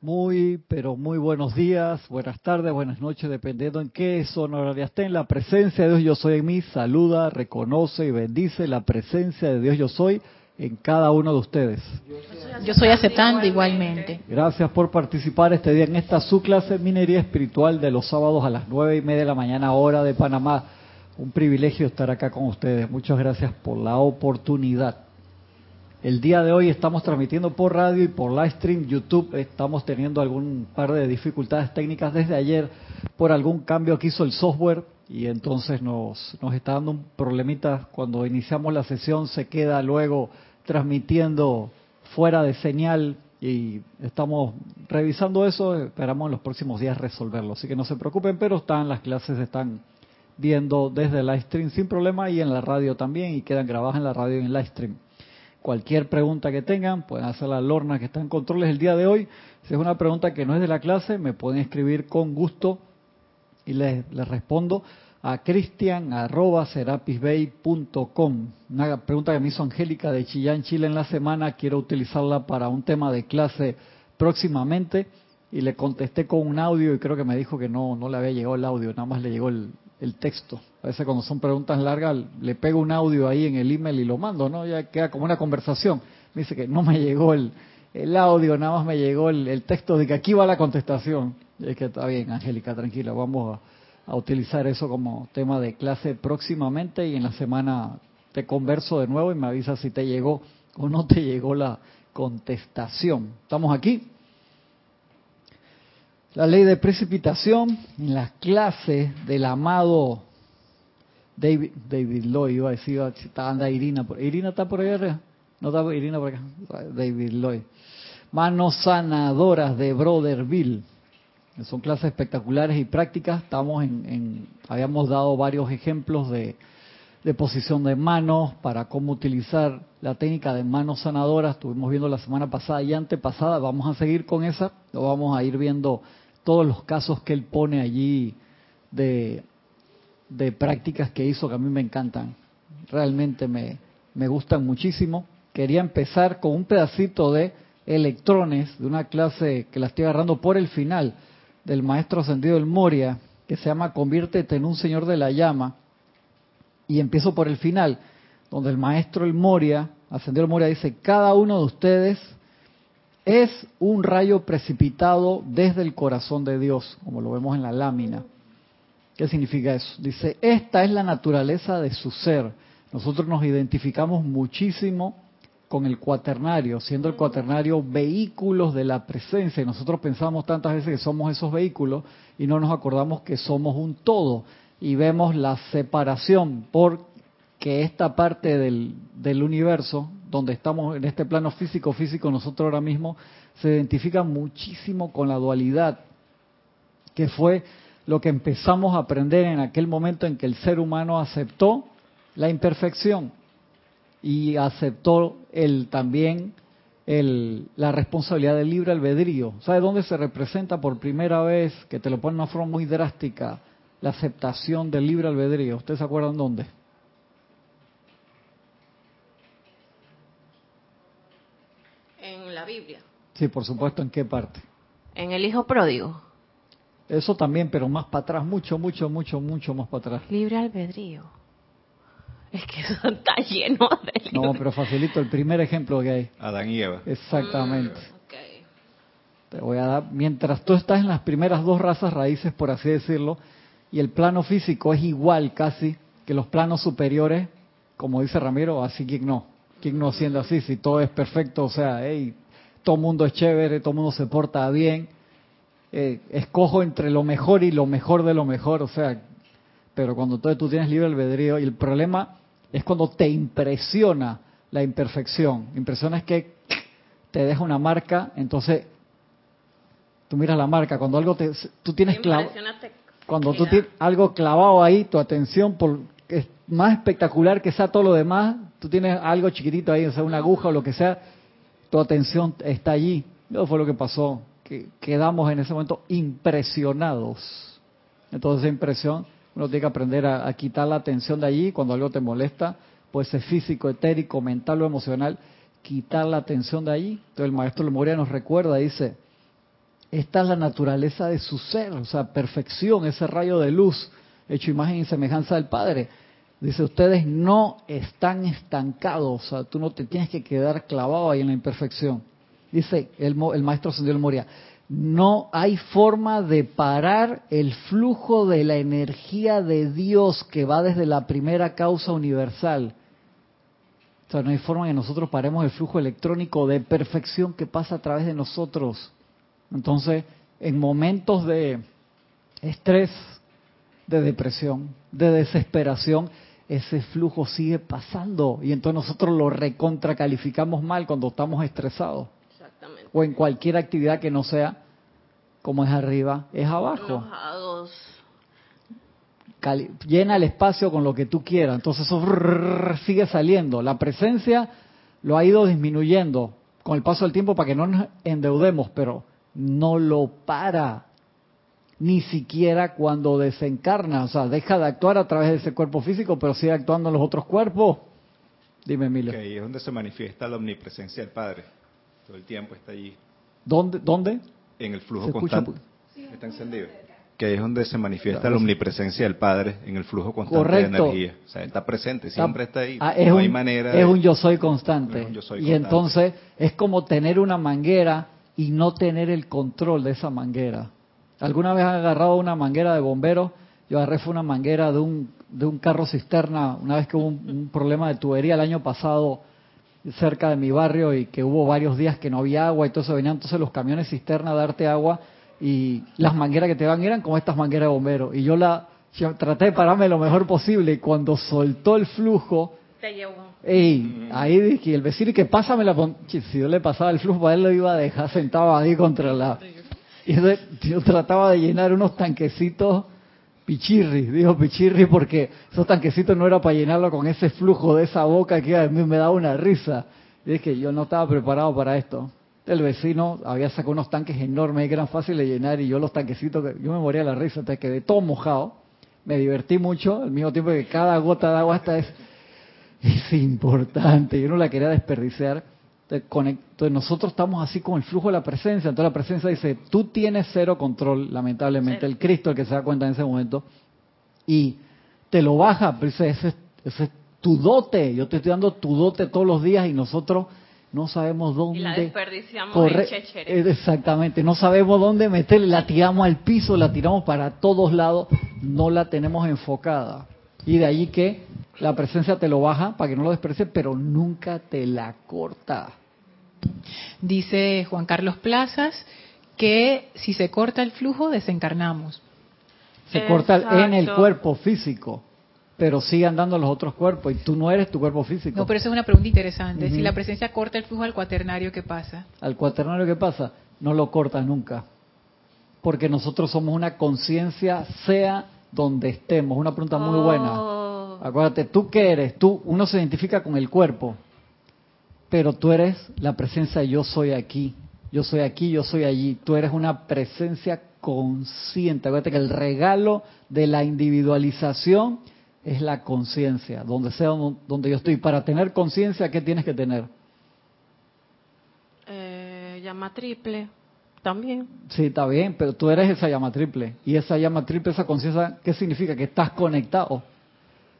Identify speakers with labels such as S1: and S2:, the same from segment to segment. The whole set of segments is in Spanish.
S1: Muy, pero muy buenos días, buenas tardes, buenas noches, dependiendo en qué horaria esté. la presencia de Dios yo soy en mí, saluda, reconoce y bendice la presencia de Dios yo soy en cada uno de ustedes.
S2: Yo soy aceptando igualmente.
S1: Gracias por participar este día en esta su clase Minería Espiritual de los sábados a las nueve y media de la mañana, hora de Panamá. Un privilegio estar acá con ustedes. Muchas gracias por la oportunidad. El día de hoy estamos transmitiendo por radio y por live stream YouTube. Estamos teniendo algún par de dificultades técnicas desde ayer por algún cambio que hizo el software y entonces nos, nos está dando un problemita cuando iniciamos la sesión. Se queda luego transmitiendo fuera de señal y estamos revisando eso. Esperamos en los próximos días resolverlo. Así que no se preocupen, pero están las clases están viendo desde live stream sin problema y en la radio también y quedan grabadas en la radio y en live stream. Cualquier pregunta que tengan, pueden hacer la Lorna que está en controles el día de hoy. Si es una pregunta que no es de la clase, me pueden escribir con gusto y les, les respondo a cristian.serapisbay.com. Una pregunta que me hizo Angélica de Chillán, Chile en la semana. Quiero utilizarla para un tema de clase próximamente. Y le contesté con un audio y creo que me dijo que no, no le había llegado el audio, nada más le llegó el, el texto. A veces cuando son preguntas largas le pego un audio ahí en el email y lo mando, ¿no? Ya queda como una conversación. Me dice que no me llegó el, el audio, nada más me llegó el, texto de que aquí va la contestación. es que está bien, Angélica, tranquila, vamos a, a utilizar eso como tema de clase próximamente y en la semana te converso de nuevo y me avisa si te llegó o no te llegó la contestación. ¿Estamos aquí? La ley de precipitación en las clases del amado David, David Lloyd, iba a decir, anda Irina, Irina está por allá no está Irina por acá, David Lloyd. Manos sanadoras de Brotherville. Son clases espectaculares y prácticas. Estamos en, habíamos dado varios ejemplos de, de posición de manos para cómo utilizar la técnica de manos sanadoras. Estuvimos viendo la semana pasada y antepasada. Vamos a seguir con esa. Lo vamos a ir viendo todos los casos que él pone allí de, de prácticas que hizo que a mí me encantan. Realmente me, me gustan muchísimo. Quería empezar con un pedacito de electrones de una clase que la estoy agarrando por el final del maestro ascendido del Moria, que se llama Conviértete en un señor de la llama. Y empiezo por el final, donde el maestro el Moria, ascendido el Moria, dice, cada uno de ustedes es un rayo precipitado desde el corazón de Dios, como lo vemos en la lámina. ¿Qué significa eso? Dice, esta es la naturaleza de su ser. Nosotros nos identificamos muchísimo con el cuaternario, siendo el cuaternario vehículos de la presencia. Y nosotros pensamos tantas veces que somos esos vehículos y no nos acordamos que somos un todo. Y vemos la separación porque esta parte del, del universo, donde estamos en este plano físico, físico, nosotros ahora mismo, se identifica muchísimo con la dualidad, que fue lo que empezamos a aprender en aquel momento en que el ser humano aceptó la imperfección y aceptó el, también el, la responsabilidad del libre albedrío. ¿Sabe dónde se representa por primera vez, que te lo pone de una forma muy drástica, la aceptación del libre albedrío? ¿Ustedes se acuerdan dónde?
S2: Biblia.
S1: Sí, por supuesto, ¿en qué parte?
S2: En el hijo pródigo.
S1: Eso también, pero más para atrás, mucho, mucho, mucho, mucho más para atrás.
S2: Libre albedrío. Es que eso está lleno de...
S1: No, pero facilito el primer ejemplo que hay.
S3: Adán y Eva.
S1: Exactamente. Mm, Te voy a dar, mientras tú estás en las primeras dos razas raíces, por así decirlo, y el plano físico es igual casi que los planos superiores, como dice Ramiro, así que no. ¿Quién no siendo así? Si todo es perfecto, o sea, hey, todo mundo es chévere, todo mundo se porta bien, eh, escojo entre lo mejor y lo mejor de lo mejor, o sea, pero cuando tú, tú tienes libre albedrío, y el problema es cuando te impresiona la imperfección, impresiona es que te deja una marca, entonces tú miras la marca, cuando algo te, tú tienes clavado, cuando tú tienes algo clavado ahí, tu atención por es más espectacular que sea todo lo demás, tú tienes algo chiquitito ahí, o sea, una aguja o lo que sea, tu atención está allí. Eso fue lo que pasó, que quedamos en ese momento impresionados. Entonces esa impresión, uno tiene que aprender a, quitar la atención de allí cuando algo te molesta, puede ser físico, etérico, mental o emocional, quitar la atención de allí. Entonces el maestro Lemuria nos recuerda, dice, esta es la naturaleza de su ser, o sea, perfección, ese rayo de luz, hecho imagen y semejanza del Padre. Dice, ustedes no están estancados, o sea, tú no te tienes que quedar clavado ahí en la imperfección. Dice el, el maestro Sendido Moria, no hay forma de parar el flujo de la energía de Dios que va desde la primera causa universal. O sea, no hay forma que nosotros paremos el flujo electrónico de perfección que pasa a través de nosotros. Entonces, en momentos de estrés, de depresión, de desesperación, ese flujo sigue pasando y entonces nosotros lo recontracalificamos mal cuando estamos estresados. Exactamente. O en cualquier actividad que no sea como es arriba, es abajo. llena el espacio con lo que tú quieras. Entonces eso sigue saliendo. La presencia lo ha ido disminuyendo con el paso del tiempo para que no nos endeudemos, pero no lo para. Ni siquiera cuando desencarna, o sea, deja de actuar a través de ese cuerpo físico, pero sigue actuando en los otros cuerpos. Dime, Emilio.
S3: ahí es donde se manifiesta la omnipresencia del Padre. Todo el tiempo está allí.
S1: ¿Dónde? ¿Dónde?
S3: En el flujo constante. Está encendido. Que ahí es donde se manifiesta la omnipresencia del Padre en el flujo constante de energía. O sea, está presente, siempre está, ahí.
S1: Ah, es no un, hay manera es un yo soy constante. y entonces es como tener una manguera y no tener el control de esa manguera. ¿Alguna vez has agarrado una manguera de bombero? Yo agarré fue una manguera de un, de un carro cisterna, una vez que hubo un, problema de tubería el año pasado cerca de mi barrio y que hubo varios días que no había agua y eso, venían entonces los camiones cisterna a darte agua y las mangueras que te van eran como estas mangueras de bombero. Y yo la traté de pararme lo mejor posible y cuando soltó el flujo, te llevó. Ey, ahí dije, el vecino que pásame la... Si yo le pasaba el flujo, para él lo iba a dejar sentado ahí contra la... Y yo trataba de llenar unos tanquecitos pichirri, digo pichirri porque esos tanquecitos no era para llenarlo con ese flujo de esa boca que a mí me daba una risa. Y es que yo no estaba preparado para esto. El vecino había sacado unos tanques enormes que eran fáciles de llenar y yo los tanquecitos, yo me moría la risa, entonces quedé todo mojado. Me divertí mucho, al mismo tiempo que cada gota de agua esta es es importante, yo no la quería desperdiciar. Entonces nosotros estamos así con el flujo de la presencia, entonces la presencia dice, tú tienes cero control, lamentablemente, el Cristo el que se da cuenta en ese momento, y te lo baja, pero ese, ese, es tu dote, yo te estoy dando tu dote todos los días y nosotros no sabemos dónde. Y la
S2: desperdiciamos
S1: Exactamente, no sabemos dónde meterle, la tiramos al piso, la tiramos para todos lados, no la tenemos enfocada. Y de allí que la presencia te lo baja para que no lo desprecies, pero nunca te la corta.
S4: Dice Juan Carlos Plazas que si se corta el flujo, desencarnamos.
S1: Se corta en el cuerpo físico, pero sigue andando los otros cuerpos y tú no eres tu cuerpo físico.
S4: No, pero eso es una pregunta interesante. Si la presencia corta el flujo al cuaternario, ¿qué pasa?
S1: Al cuaternario, ¿qué pasa? No lo corta nunca. Porque nosotros somos una conciencia, sea donde estemos. Una pregunta muy buena. Oh. Acuérdate, ¿tú qué eres? Tú, uno se identifica con el cuerpo, pero tú eres la presencia yo soy aquí. Yo soy aquí, yo soy allí. Tú eres una presencia consciente. Acuérdate que el regalo de la individualización es la conciencia, donde sea donde yo estoy. Para tener conciencia, ¿qué tienes que tener?
S2: Eh, llama triple. También.
S1: Sí, está bien, pero tú eres esa llama triple. Y esa llama triple, esa conciencia, ¿qué significa? Que estás conectado.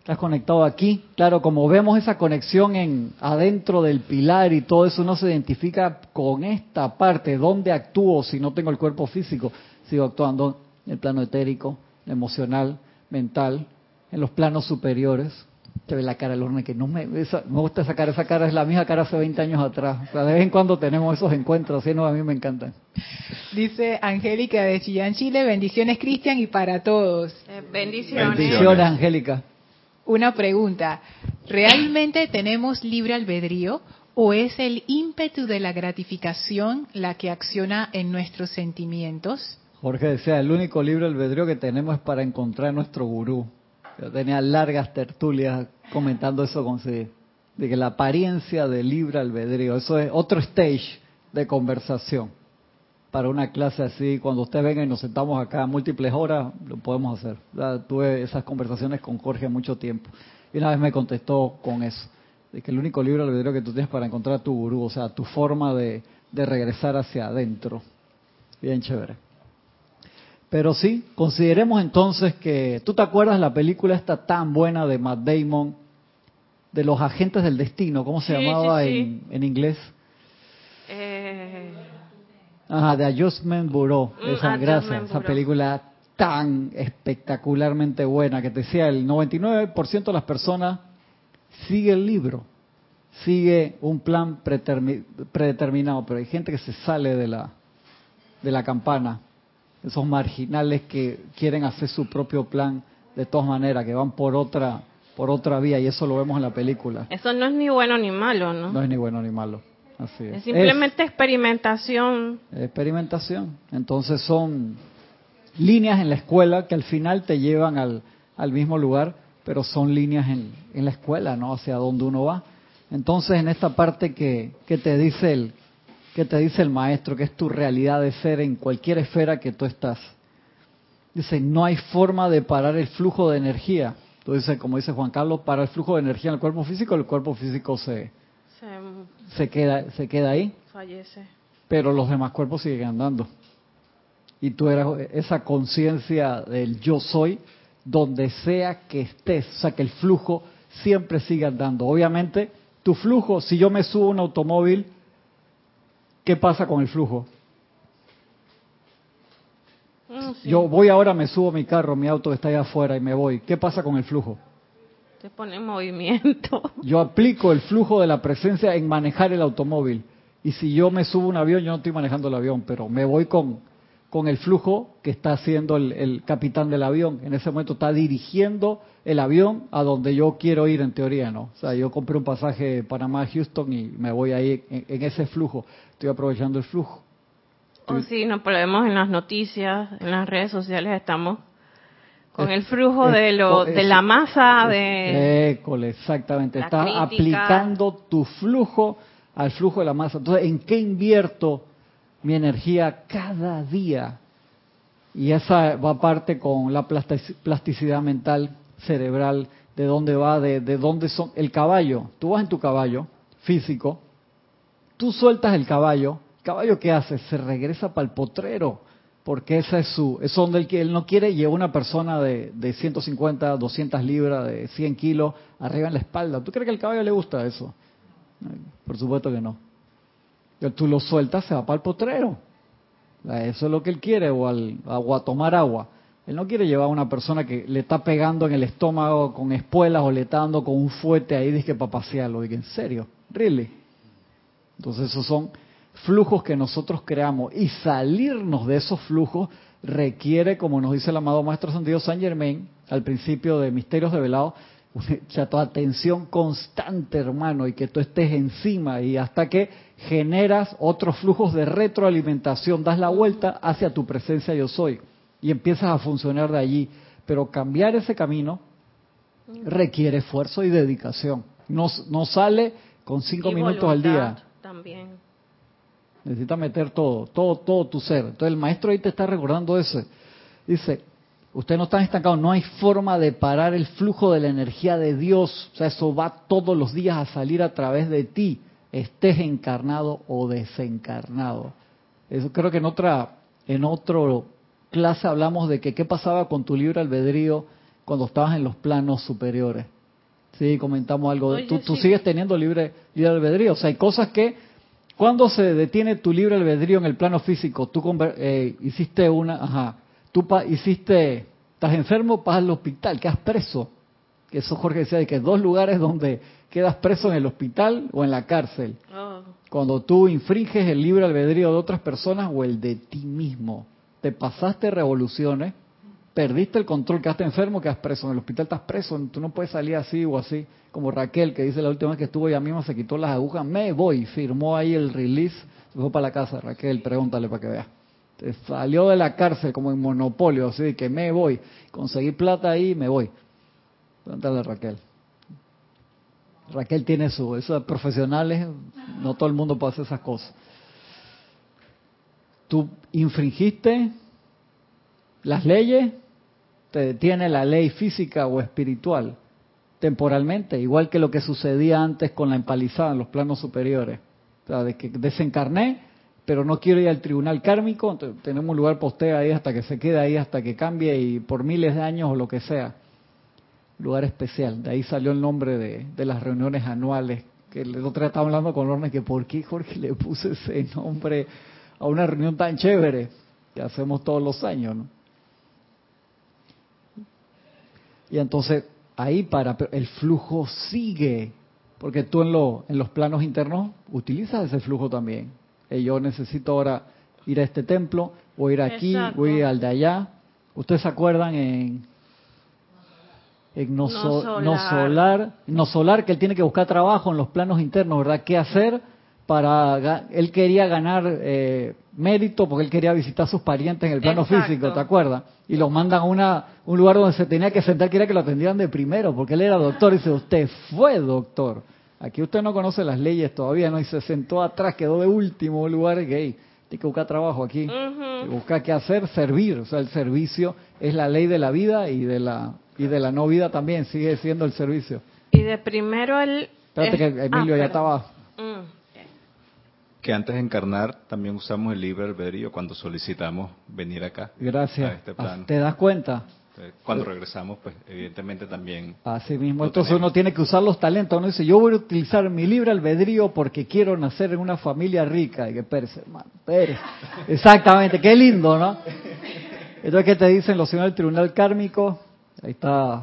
S1: Estás conectado aquí. Claro, como vemos esa conexión en adentro del pilar y todo eso, uno se identifica con esta parte. ¿Dónde actúo si no tengo el cuerpo físico? Sigo actuando en el plano etérico, emocional, mental, en los planos superiores te ve la cara del horno que no me, me gusta esa cara, esa cara es la misma cara hace 20 años atrás. O sea, de vez en cuando tenemos esos encuentros, ¿sí? no, a mí me encantan.
S4: Dice Angélica de Chillán, Chile, bendiciones Cristian y para todos.
S2: Eh, bendiciones.
S1: Bendiciones, Angélica.
S4: Una pregunta, ¿realmente tenemos libre albedrío o es el ímpetu de la gratificación la que acciona en nuestros sentimientos?
S1: Jorge decía, el único libre albedrío que tenemos es para encontrar nuestro gurú. Yo tenía largas tertulias comentando eso con sí, de que la apariencia del libre albedrío, eso es otro stage de conversación. Para una clase así, cuando usted venga y nos sentamos acá múltiples horas, lo podemos hacer. tuve esas conversaciones con Jorge mucho tiempo. Y una vez me contestó con eso, de que el único libre albedrío que tú tienes para encontrar tu gurú, o sea, tu forma de, de regresar hacia adentro. bien chévere. Pero sí, consideremos entonces que, ¿tú te acuerdas la película esta tan buena de Matt Damon, de los agentes del destino? ¿Cómo se llamaba En, en, inglés? Eh... Ajá, de Adjustment Bureau. Mm, esa, gracias, esa película tan espectacularmente buena que te decía, el 99% de las personas sigue el libro, sigue un plan predeterminado, pero hay gente que se sale de la, de la campana, esos marginales que quieren hacer su propio plan de todas maneras, que van por otra por otra vía y eso lo vemos en la película.
S2: Eso no es ni bueno ni malo, ¿no?
S1: No es ni bueno ni malo. Así
S2: es. es simplemente experimentación.
S1: Experimentación. Entonces son líneas en la escuela que al final te llevan al, al mismo lugar, pero son líneas en, en, la escuela, ¿no? Hacia donde uno va. Entonces, en esta parte que, que, te dice el, que te dice el maestro, que es tu realidad de ser en cualquier esfera que tú estás, dice, no hay forma de parar el flujo de energía. Entonces, como dice Juan Carlos, para el flujo de energía en el cuerpo físico, el cuerpo físico se, se, queda, se queda ahí.
S2: Fallece.
S1: Pero los demás cuerpos siguen andando y tú eras esa conciencia del yo soy donde sea que estés, o sea que el flujo siempre sigue andando. Obviamente, tu flujo, si yo me subo a un automóvil, ¿qué pasa con el flujo? Ah, yo voy ahora, me subo a mi carro, mi auto está allá afuera y me voy. ¿Qué pasa con el flujo?
S2: Se pone en movimiento.
S1: Yo aplico el flujo de la presencia en manejar el automóvil. Y si yo me subo a un avión, yo no estoy manejando el avión, pero me voy con, con el flujo que está haciendo el, capitán del avión. En ese momento está dirigiendo el avión a donde yo quiero ir en teoría, ¿no? O sea, yo compré un pasaje Panamá-Houston y me voy ahí en, ese flujo. Estoy aprovechando el flujo.
S2: O si nos ponemos en las noticias, en las redes sociales estamos con el flujo de lo de la masa de
S1: école, exactamente estás aplicando tu flujo al flujo de la masa entonces en qué invierto mi energía cada día. Y esa va aparte con la plasticidad mental, cerebral, de dónde va, de, de dónde son. El caballo, tú vas en tu caballo físico, tú sueltas el caballo, ¿el caballo qué hace? Se regresa para el potrero, porque esa es su, es donde que él no quiere, lleva una persona de, de 150, 200 libras, de 100 kilos, arriba en la espalda. ¿Tú crees que al caballo le gusta eso? Por supuesto que no. Tú lo sueltas, se va para el potrero. Eso es lo que él quiere, o, al, a tomar agua. Él no quiere llevar a una persona que le está pegando en el estómago con espuelas o le está dando con un fuete ahí, dice para pasearlo. Dice, ¿en serio? ¿Really? Entonces esos son flujos que nosotros creamos y salirnos de esos flujos requiere, como nos dice el amado Maestro Santiago San Germain al principio de Misterios Revelados, tu atención constante, hermano, y que tú estés encima y hasta que generas otros flujos de retroalimentación, das la vuelta hacia tu presencia yo soy y empiezas a funcionar de allí. Pero cambiar ese camino requiere esfuerzo y dedicación. No, no sale con cinco minutos al día.
S2: También.
S1: Necesitas meter todo, todo, todo tu ser. Entonces el maestro ahí te está recordando eso. Dice, usted no está estancado, no hay forma de parar el flujo de la energía de Dios. O sea, eso va todos los días a salir a través de ti estés encarnado o desencarnado. Eso creo que en otra en otro clase hablamos de que qué pasaba con tu libre albedrío cuando estabas en los planos superiores. Sí, comentamos algo. tú, tú sigues teniendo libre, libre albedrío. O sea, hay cosas que cuando se detiene tu libre albedrío en el plano físico, tú eh, hiciste una, ajá, tú hiciste, estás enfermo, vas al hospital, quedas preso. Que eso Jorge decía de que dos lugares donde quedas preso en el hospital o en la cárcel. Oh. Cuando tú infringes el libre albedrío de otras personas o el de ti mismo. Te pasaste revoluciones, perdiste el control, quedaste enfermo, quedas preso. En el hospital estás preso, tú no puedes salir así o así. Como Raquel, que dice la última vez que estuvo ella misma, se quitó las agujas, me voy, firmó ahí el release, se fue para la casa. Raquel, pregúntale para que vea. salió de la cárcel como en monopolio, así que me voy. Conseguí plata ahí, me voy. Pregúntale a Raquel. Raquel tiene su, esos profesionales, no todo el mundo puede hacer esas cosas. Tú infringiste las leyes, te detiene la ley física o espiritual temporalmente, igual que lo que sucedía antes con la empalizada en los planos superiores. O sea, de que desencarné, pero no quiero ir al tribunal kármico, tenemos un lugar postea ahí hasta que se quede ahí, hasta que cambie y por miles de años o lo que sea. Lugar especial, de ahí salió el nombre de, las reuniones anuales, que el otro día estaba hablando con Lorne que por qué Jorge le puso ese nombre a una reunión tan chévere que hacemos todos los años, ¿no? Y entonces ahí para el flujo sigue, porque tú en, lo, en los planos internos utilizas ese flujo también yo necesito ahora ir a este templo, o ir aquí, voy a ir al de allá. ¿Ustedes se acuerdan en, en no, solar. no, solar. que él tiene que buscar trabajo en los planos internos, ¿verdad? ¿Qué hacer para... Él quería ganar eh, mérito porque él quería visitar a sus parientes en el plano físico, ¿te acuerdas? Y los mandan a una, un lugar donde se tenía que sentar, quería que lo atendieran de primero, porque él era doctor. Y dice, usted fue doctor. Aquí usted no conoce las leyes todavía, ¿no? Y se sentó atrás, quedó de último lugar, gay. Tiene que buscar trabajo aquí. Busca qué hacer, servir. O sea, el servicio es la ley de la vida y de la y de la no vida también, sigue siendo el servicio.
S2: Y de primero el...
S1: Espérate que Emilio ah, ya estaba... Mm,
S3: que antes de encarnar también usamos el libre albedrío cuando solicitamos venir acá.
S1: Gracias. Este ¿Te das cuenta?
S3: Cuando regresamos, pues evidentemente también.
S1: Así mismo, entonces uno tiene que usar los talentos. Uno dice, yo voy a utilizar mi libre albedrío porque quiero nacer en una familia rica. Y que Pérez, hermano, Pérez. Exactamente, qué lindo, ¿no? Entonces, ¿qué te dicen los señores del tribunal kármico? Ahí está,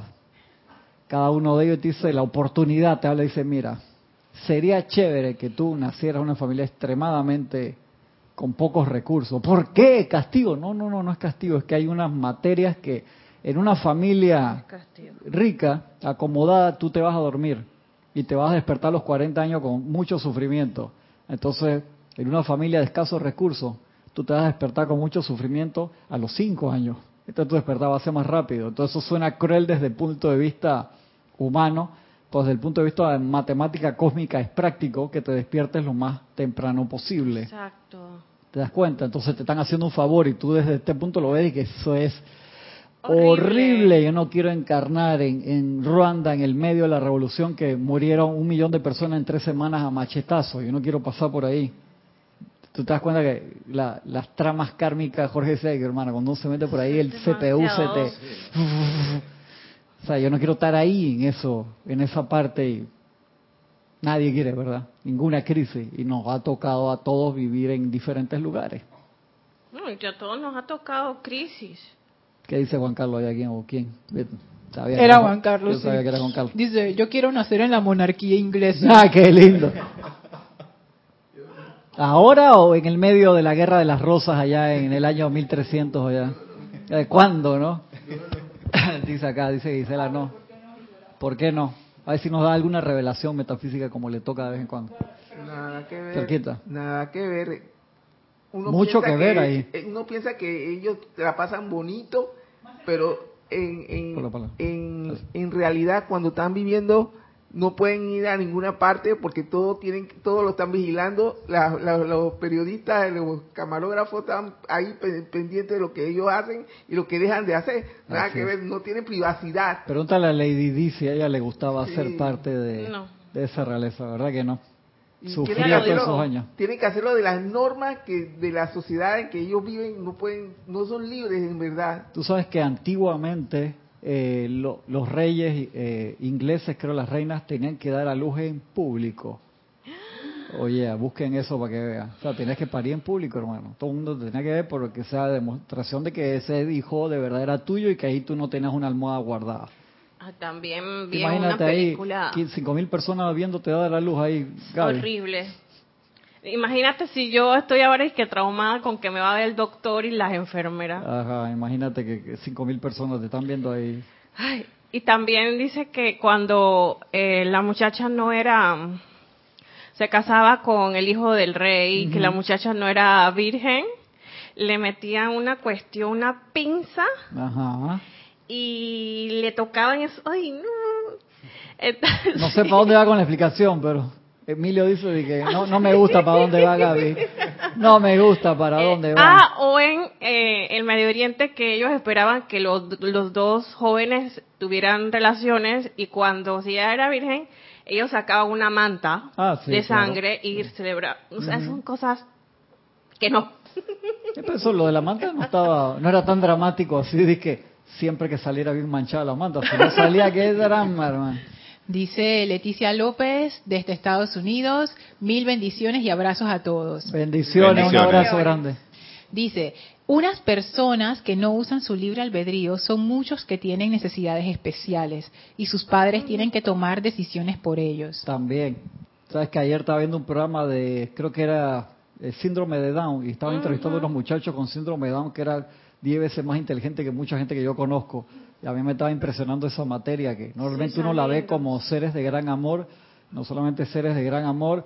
S1: cada uno de ellos te dice la oportunidad, te habla y dice, mira, sería chévere que tú nacieras en una familia extremadamente con pocos recursos. ¿Por qué? Castigo. No, no, no, no es castigo, es que hay unas materias que en una familia rica, acomodada, tú te vas a dormir y te vas a despertar a los 40 años con mucho sufrimiento. Entonces, en una familia de escasos recursos, tú te vas a despertar con mucho sufrimiento a los 5 años. Entonces tu despertar va a ser más rápido. Entonces eso suena cruel desde el punto de vista humano, pues desde el punto de vista de matemática cósmica es práctico que te despiertes lo más temprano posible.
S2: Exacto.
S1: ¿Te das cuenta? Entonces te están haciendo un favor y tú desde este punto lo ves y que eso es horrible. Yo no quiero encarnar en, en, Ruanda, en el medio de la revolución, que murieron un millón de personas en tres semanas a machetazos. Yo no quiero pasar por ahí. Tú te das cuenta que las tramas kármicas, Jorge Seger, hermano, cuando uno se mete por ahí, el CPU se te... O sea, yo no quiero estar ahí en eso, en esa parte. Y nadie quiere, ¿verdad? Ninguna crisis. Y nos ha tocado a todos vivir en diferentes lugares.
S2: No, y que a todos nos ha tocado crisis.
S1: ¿Qué dice Juan Carlos? ¿Hay alguien o quién?
S4: era Juan Carlos. Yo sabía que era Juan Carlos. Dice, yo quiero nacer en la monarquía inglesa.
S1: Ah, qué lindo. ¿Ahora o en el medio de la Guerra de las Rosas allá en el año 1300 allá? ¿De ¿Cuándo, no? dice acá, dice Gisela, no. ¿Por qué no? A ver si nos da alguna revelación metafísica como le toca de vez en cuando.
S5: Nada que ver. Nada que ver
S1: mucho que ver ahí.
S5: Eh, uno piensa que ellos la pasan bonito, pero en, en, en, realidad cuando están viviendo no pueden ir a ninguna parte porque todo tienen todo lo están vigilando. Los periodistas los camarógrafos están ahí pendientes de lo que ellos hacen y lo que dejan de hacer. Nada que ver no tienen privacidad.
S1: Pregúntale a Lady Di si a ella le gustaba ser parte de, de esa realeza verdad que no
S5: Sufría todos esos años. Tienen que hacerlo de las normas que de la sociedad en que ellos viven, no pueden, no son libres en verdad.
S1: Tú sabes que antiguamente eh, los reyes eh, ingleses, creo las reinas, tenían que dar a luz en público. Oye, busquen eso para que vean. O sea, tenías que parir en público, hermano. Todo el mundo tenía que ver porque sea demostración de que ese hijo de verdad era tuyo y que ahí tú no tenías una almohada guardada.
S2: Ah, también vi una película.
S1: Ahí, cinco mil personas viéndote dar la luz ahí.
S2: Horrible. Imagínate si yo estoy ahora y que traumada con que me va a ver el doctor y las enfermeras.
S1: Ajá, imagínate que cinco mil personas te están viendo ahí.
S2: Ay, y también dice que cuando eh, la muchacha no era, se casaba con el hijo del rey, que la muchacha no era virgen, le metían una cuestión, una pinza. Ajá y le tocaban eso. Ay, no.
S1: no sé para dónde va con la explicación, pero Emilio dice que no, no me gusta para dónde va Gaby. No me gusta para eh, dónde va.
S2: Ah, o en eh, el Medio Oriente que ellos esperaban que los, los dos jóvenes tuvieran relaciones y cuando si ella era virgen, ellos sacaban una manta ah, de sangre y celebraban. O sea, son cosas que no.
S1: Eso, lo de la manta no estaba, no era tan dramático así de que siempre que saliera bien manchada la manta, si no salía qué drama, hermano.
S4: Dice Leticia López desde Estados Unidos, mil bendiciones y abrazos a todos.
S1: Bendiciones, un abrazo grande.
S4: Dice, unas personas que no usan su libre albedrío son muchos que tienen necesidades especiales y sus padres tienen que tomar decisiones por ellos.
S1: También. Sabes que ayer estaba viendo un programa de, creo que era el síndrome de Down y estaba entrevistando a unos muchachos con síndrome de Down que era 10 veces más inteligente que mucha gente que yo conozco a mí me estaba impresionando esa materia que normalmente uno la ve como seres de gran amor, no solamente seres de gran amor.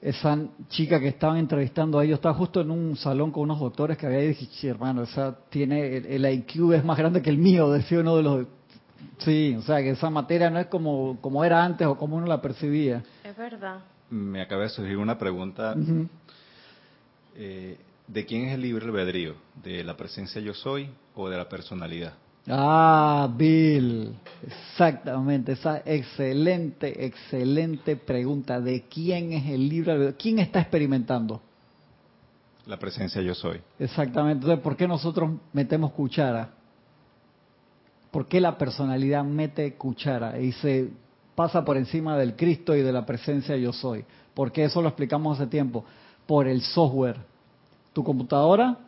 S1: Esa chica que estaban entrevistando a ellos estaba justo en un salón con unos doctores que había dicho, hermano, esa tiene el, IQ es más grande que el mío, decía uno de los Sí, o sea que esa materia no es como, como era antes o como uno la percibía.
S2: Es verdad.
S3: Me acaba de surgir una pregunta. Eh, ¿De quién es el libre albedrío? ¿De la presencia yo soy o de la personalidad?
S1: Ah, Bill, exactamente, esa excelente, excelente pregunta. ¿De quién es el libro? ¿Quién está experimentando?
S3: La presencia yo soy.
S1: Exactamente. Entonces, ¿por qué nosotros metemos cuchara? ¿Por qué la personalidad mete cuchara y se pasa por encima del Cristo y de la presencia yo soy? Porque eso lo explicamos hace tiempo. Por el software. Tu computadora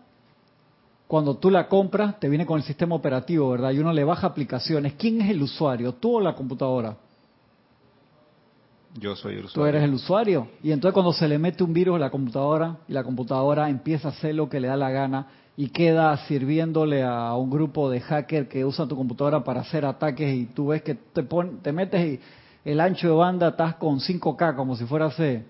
S1: cuando tú la compras, te viene con el sistema operativo, ¿verdad? Y uno le baja aplicaciones. ¿Quién es el usuario? ¿Tú o la computadora?
S3: Yo soy el usuario.
S1: Tú eres el usuario. Y entonces cuando se le mete un virus a la computadora y la computadora empieza a hacer lo que le da la gana y queda sirviéndole a un grupo de hackers que usan tu computadora para hacer ataques y tú ves que te, te metes y el ancho de banda estás con 5K como si fuera hace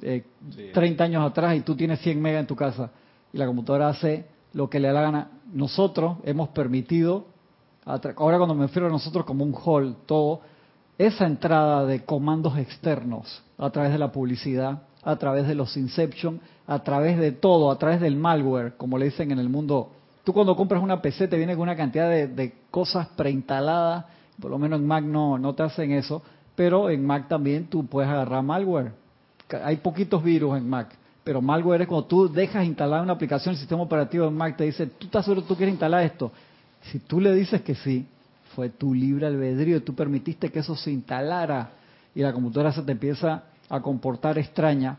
S1: 30 eh, años atrás y tú tienes 100 megas en tu casa y la computadora hace lo que le da la gana. Nosotros hemos permitido, ahora cuando me refiero a nosotros como un hall, todo, esa entrada de comandos externos a través de la publicidad, a través de los Inception, a través de todo, a través del malware, como le dicen en el mundo. Tú cuando compras una PC te viene con una cantidad de, cosas preinstaladas, por lo menos en Mac no, no te hacen eso, pero en Mac también tú puedes agarrar malware. Hay poquitos virus en Mac pero malware es cuando tú dejas instalar una aplicación, el sistema operativo de Mac te dice, ¿tú estás seguro que tú quieres instalar esto? Si tú le dices que sí, fue tu libre albedrío, tú permitiste que eso se instalara y la computadora se te empieza a comportar extraña.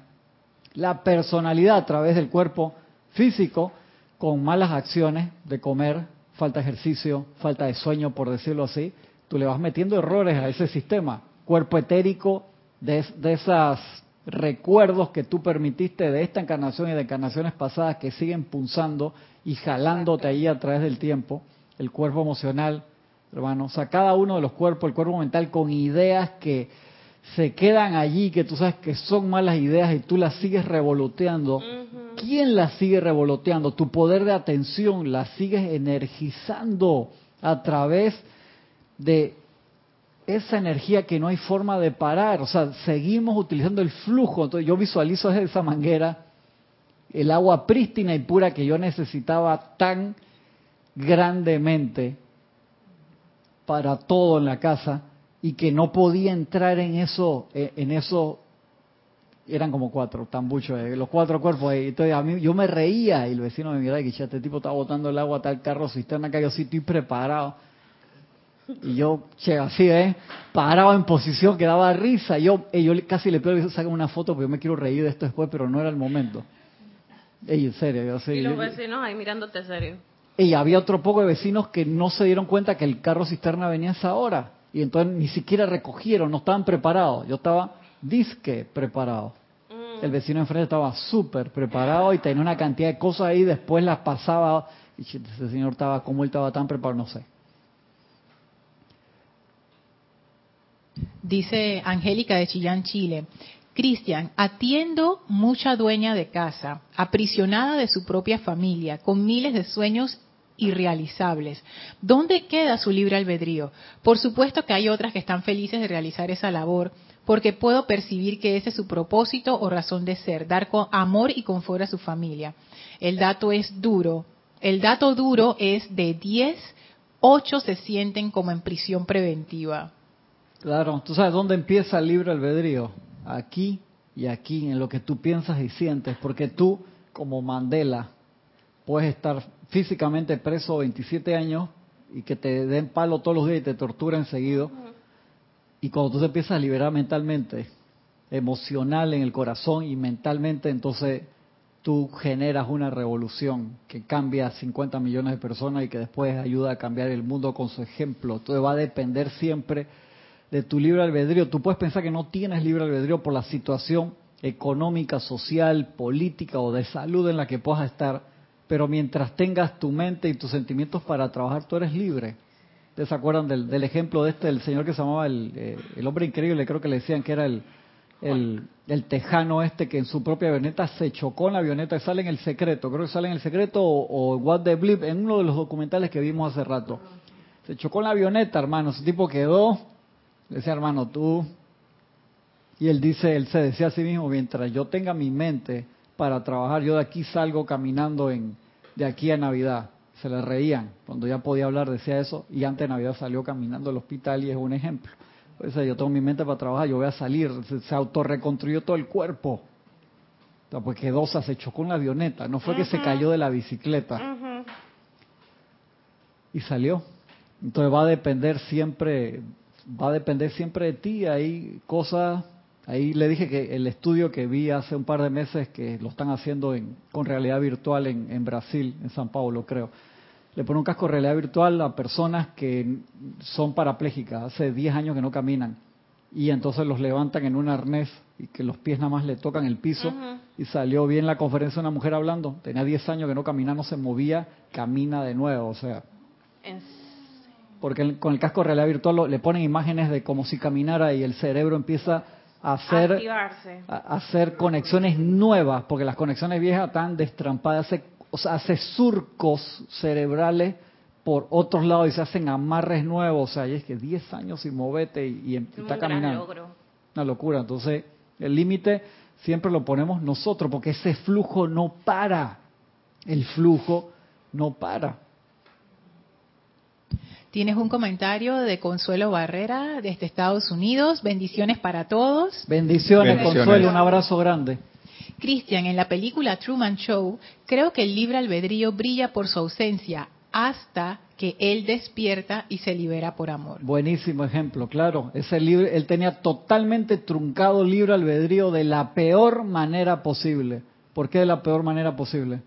S1: La personalidad a través del cuerpo físico, con malas acciones de comer, falta de ejercicio, falta de sueño, por decirlo así, tú le vas metiendo errores a ese sistema. Cuerpo etérico de, de esas recuerdos que tú permitiste de esta encarnación y de encarnaciones pasadas que siguen punzando y jalándote ahí a través del tiempo, el cuerpo emocional, hermano, o sea, cada uno de los cuerpos, el cuerpo mental con ideas que se quedan allí, que tú sabes que son malas ideas y tú las sigues revoloteando. ¿Quién las sigue revoloteando? Tu poder de atención la sigues energizando a través de esa energía que no hay forma de parar, o sea, seguimos utilizando el flujo, entonces yo visualizo esa manguera, el agua prístina y pura que yo necesitaba tan grandemente para todo en la casa y que no podía entrar en eso, eh, en eso. Eran como cuatro tambuchos, eh, los cuatro cuerpos. Entonces a mí yo me reía y el vecino me miraba y que este tipo está botando el agua tal carro cisterna que yo sí estoy preparado y yo, che, así, ¿eh? Paraba en posición que daba risa. Yo, eh, yo casi le pido que se una foto porque yo me quiero reír de esto después, pero no era el momento. Ey, en serio, yo sé.
S2: Y los vecinos ahí mirándote serio.
S1: Y había otro poco de vecinos que no se dieron cuenta que el carro cisterna venía a esa hora. Y entonces ni siquiera recogieron, no estaban preparados. Yo estaba disque preparado. Mm. El vecino enfrente estaba súper preparado y tenía una cantidad de cosas ahí, después las pasaba. Y ese señor estaba, como él estaba tan preparado, no sé.
S4: Dice Angélica de Chillán, Chile. Cristian, atiendo mucha dueña de casa, aprisionada de su propia familia, con miles de sueños irrealizables. ¿Dónde queda su libre albedrío? Por supuesto que hay otras que están felices de realizar esa labor, porque puedo percibir que ese es su propósito o razón de ser, dar con amor y confort a su familia. El dato es duro. El dato duro es de 10, 8 se sienten como en prisión preventiva.
S1: Claro, tú sabes dónde empieza el libre albedrío. Aquí y aquí, en lo que tú piensas y sientes, porque tú como Mandela, puedes estar físicamente preso 27 años y que te den palo todos los días y te torturen seguido. Y cuando tú te empiezas a liberar mentalmente, emocional en el corazón y mentalmente, entonces tú generas una revolución que cambia a 50 millones de personas y que después ayuda a cambiar el mundo con su ejemplo. Entonces va a depender siempre de tu libre albedrío. Tú puedes pensar que no tienes libre albedrío por la situación económica, social, política o de salud en la que puedas estar, pero mientras tengas tu mente y tus sentimientos para trabajar, tú eres libre. ¿Ustedes se acuerdan del, ejemplo de este, el señor que se llamaba el, eh, el hombre increíble? Creo que le decían que era el, el, tejano este que en su propia avioneta se chocó en la avioneta y sale en el secreto, creo que sale en el secreto o, What the Blip, en uno de los documentales que vimos hace rato. Se chocó en la avioneta, hermano, ese tipo quedó, decía, hermano, tú, y él dice, él se decía a sí mismo, mientras yo tenga mi mente para trabajar, yo de aquí salgo caminando en, de aquí a Navidad. Se le reían cuando ya podía hablar, decía eso, y antes de Navidad salió caminando al hospital y es un ejemplo. Pues, yo tengo mi mente para trabajar, yo voy a salir, se, autorreconstruyó todo el cuerpo. pues quedó, se chocó en la avioneta, no fue que se cayó de la bicicleta. Y salió. Entonces va a depender siempre, va a depender siempre de ti, hay cosas, ahí le dije que el estudio que vi hace un par de meses que lo están haciendo en, con realidad virtual en, en Brasil, en San Paulo creo. Le pone un casco de realidad virtual a personas que son parapléjicas, hace 10 años que no caminan, y entonces los levantan en un arnés y que los pies nada más le tocan el piso, y salió bien la conferencia una mujer hablando, tenía 10 años que no caminaba, no se movía, camina de nuevo, o sea... Porque con el casco de realidad virtual le ponen imágenes de como si caminara y el cerebro empieza a hacer, a hacer conexiones nuevas, porque las conexiones viejas están destrampadas hace o sea, hace surcos cerebrales por otros lados y se hacen amarres nuevos. O sea, y es que 10 años sin moverte y, em, está caminando. Una locura. Entonces, el límite siempre lo ponemos nosotros porque ese flujo no para. El flujo no para.
S4: Tienes un comentario de Consuelo Barrera desde Estados Unidos. Bendiciones para todos.
S1: Bendiciones. Consuelo. Un abrazo grande.
S4: Cristian, en la película Truman Show, creo que el libre albedrío brilla por su ausencia hasta que él despierta y se libera por amor.
S1: Buenísimo ejemplo, claro. Ese libre, él tenía totalmente truncado libre albedrío de la peor manera posible. ¿Por qué de la peor manera posible?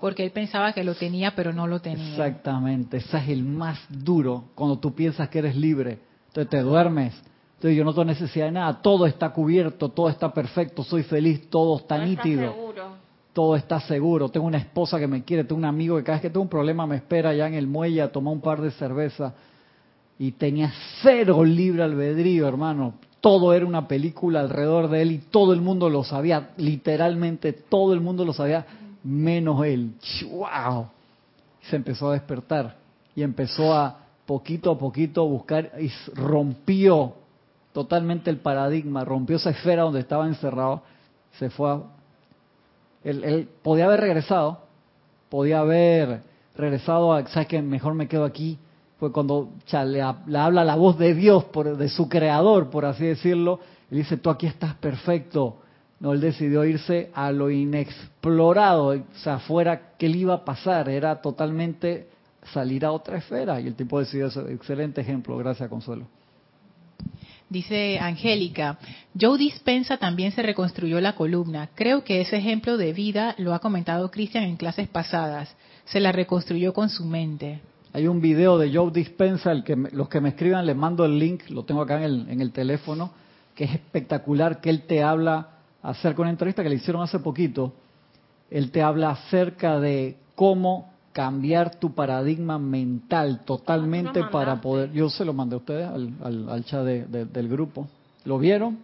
S4: Porque él pensaba que lo tenía, pero no lo tenía.
S1: Exactamente, ese es el más duro cuando tú piensas que eres libre. Entonces te duermes entonces yo no tengo necesidad de nada, todo está cubierto, todo está perfecto, soy feliz, todo está nítido. Todo está seguro. Tengo una esposa que me quiere, tengo un amigo que cada vez que tengo un problema me espera allá en el muelle a tomar un par de cerveza. Y tenía cero libre albedrío, hermano. Todo era una película alrededor de él y todo el mundo lo sabía, literalmente todo el mundo lo sabía, menos él. ¡Wow! Se empezó a despertar y empezó a poquito a poquito buscar y rompió totalmente el paradigma, rompió esa esfera donde estaba encerrado, se fue a... Él, podía haber regresado, podía haber regresado a, ¿sabes que Mejor me quedo aquí. Fue cuando le, habla la voz de Dios, por, de su creador, por así decirlo. y dice, tú aquí estás perfecto. No, él decidió irse a lo inexplorado, o sea, afuera, ¿qué le iba a pasar? Era totalmente salir a otra esfera. Y el tipo decidió eso. Excelente ejemplo, gracias Consuelo.
S4: Dice Angélica, Joe Dispensa también se reconstruyó la columna. Creo que ese ejemplo de vida lo ha comentado Cristian en clases pasadas. Se la reconstruyó con su mente.
S1: Hay un video de Joe Dispensa, el que los que me escriban les mando el link, lo tengo acá en el, en el teléfono, que es espectacular, que él te habla acerca de una entrevista que le hicieron hace poquito. Él te habla acerca de cómo cambiar tu paradigma mental totalmente para poder... Yo se lo mandé a ustedes al, al, chat del grupo. ¿Lo vieron?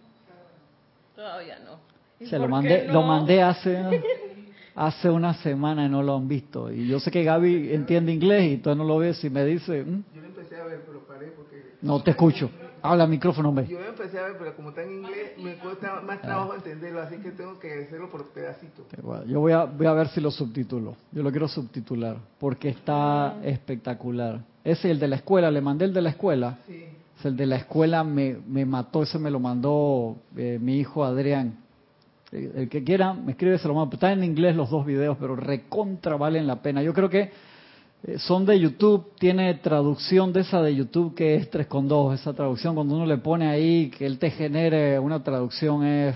S2: Todavía no.
S1: Se lo mandé, lo mandé hace hace una semana y no lo han visto. Y yo sé que Gaby entiende inglés y tú no lo ves y me dice...
S5: ¿Mm? Yo lo empecé a ver, pero paré porque...
S1: No te escucho. Habla micrófono, hombre.
S5: Yo empecé a ver, pero como está en inglés, me cuesta más trabajo entenderlo, así que tengo que hacerlo por pedacitos.
S1: Yo voy a, voy a ver si lo subtitulo. Yo lo quiero subtitular, porque está espectacular. Ese es el de la escuela, le mandé el de la escuela. Sí. Es el de la escuela, me, me mató, ese me lo mandó eh, mi hijo Adrián. El que quiera, me escribe, se lo mando. Están en inglés los dos videos, pero recontra valen la pena. Yo creo que son de YouTube, tiene traducción de esa de YouTube que es 3 con 2. Esa traducción, cuando uno le pone ahí que él te genere una traducción es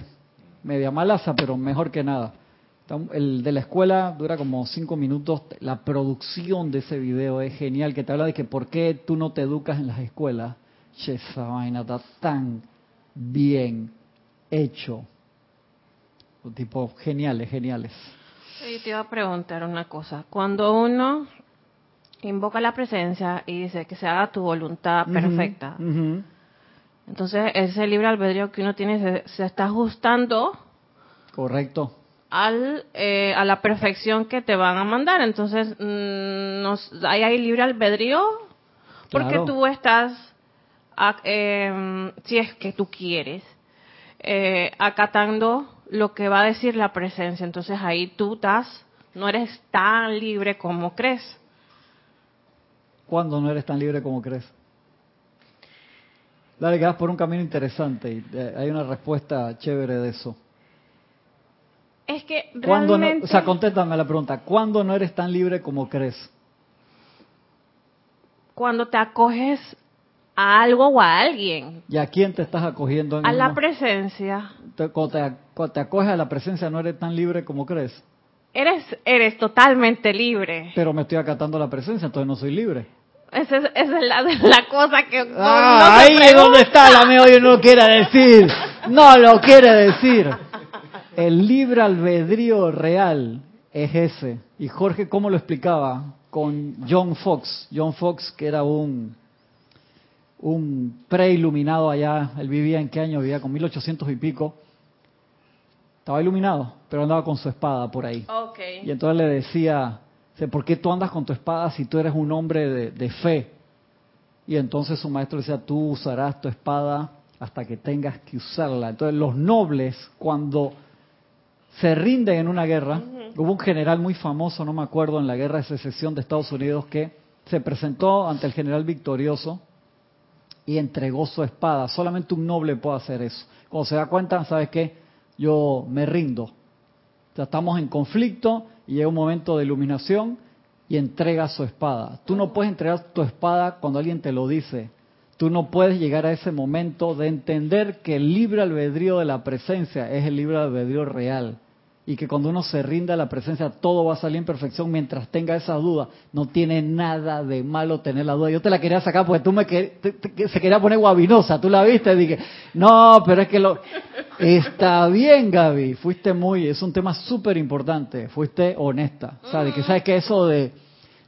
S1: media malaza, pero mejor que nada. El de la escuela dura como 5 minutos. La producción de ese video es genial, que te habla de que por qué tú no te educas en las escuelas. Che, esa vaina está tan bien hecho. Tipo, geniales, geniales.
S2: Y te iba a preguntar una cosa. Cuando uno invoca la presencia y dice que se haga tu voluntad perfecta, entonces ese libre albedrío que uno tiene se, está ajustando.
S1: Correcto.
S2: Al, eh, a la perfección que te van a mandar. Entonces, mm, nos, ahí hay libre albedrío porque tú estás, eh, si es que tú quieres, eh, acatando lo que va a decir la presencia. Entonces ahí tú estás, no eres tan libre como crees.
S1: ¿Cuándo no eres tan libre como crees? Dale, que vas por un camino interesante y eh, hay una respuesta chévere de eso.
S2: Es que realmente...
S1: o sea, contéstame la pregunta. ¿Cuándo no eres tan libre como crees?
S2: Cuando te acoges a algo o a alguien.
S1: ¿Y a quién te estás acogiendo?
S2: a la presencia.
S1: cuando, te, acoges a la presencia, ¿no eres tan libre como crees?
S2: Eres, eres totalmente libre.
S1: Pero me estoy acatando la presencia, entonces no soy libre.
S2: Esa es, la, la, cosa que...
S1: Ah, ahí es donde está la medio no lo quiere decir. No lo quiere decir. El libre albedrío real es ese. Y Jorge, ¿cómo lo explicaba? Con John Fox. John Fox, que era un un preiluminado allá, él vivía en qué año, vivía con 1800 y pico, estaba iluminado, pero andaba con su espada por ahí. Y entonces le decía, ¿por qué tú andas con tu espada si tú eres un hombre de, de fe? Y entonces su maestro decía, tú usarás tu espada hasta que tengas que usarla. Entonces los nobles, cuando se rinden en una guerra, hubo un general muy famoso, no me acuerdo, en la guerra de secesión de Estados Unidos, que se presentó ante el general victorioso y entregó su espada. Solamente un noble puede hacer eso. Cuando se da cuenta, ¿sabes qué? Yo me rindo. Ya estamos en conflicto y llega un momento de iluminación y entrega su espada. Tú no puedes entregar tu espada cuando alguien te lo dice. Tú no puedes llegar a ese momento de entender que el libre albedrío de la presencia es el libre albedrío real y que cuando uno se rinda a la presencia todo va a salir en perfección mientras tenga esa duda. No tiene nada de malo tener la duda. Yo te la quería sacar porque tú me se quería poner guabinosa, tú la viste y dije, no, pero es que lo... Está bien, Gaby, fuiste muy, es un tema súper importante, fuiste honesta. O sea, de que sabes que eso de,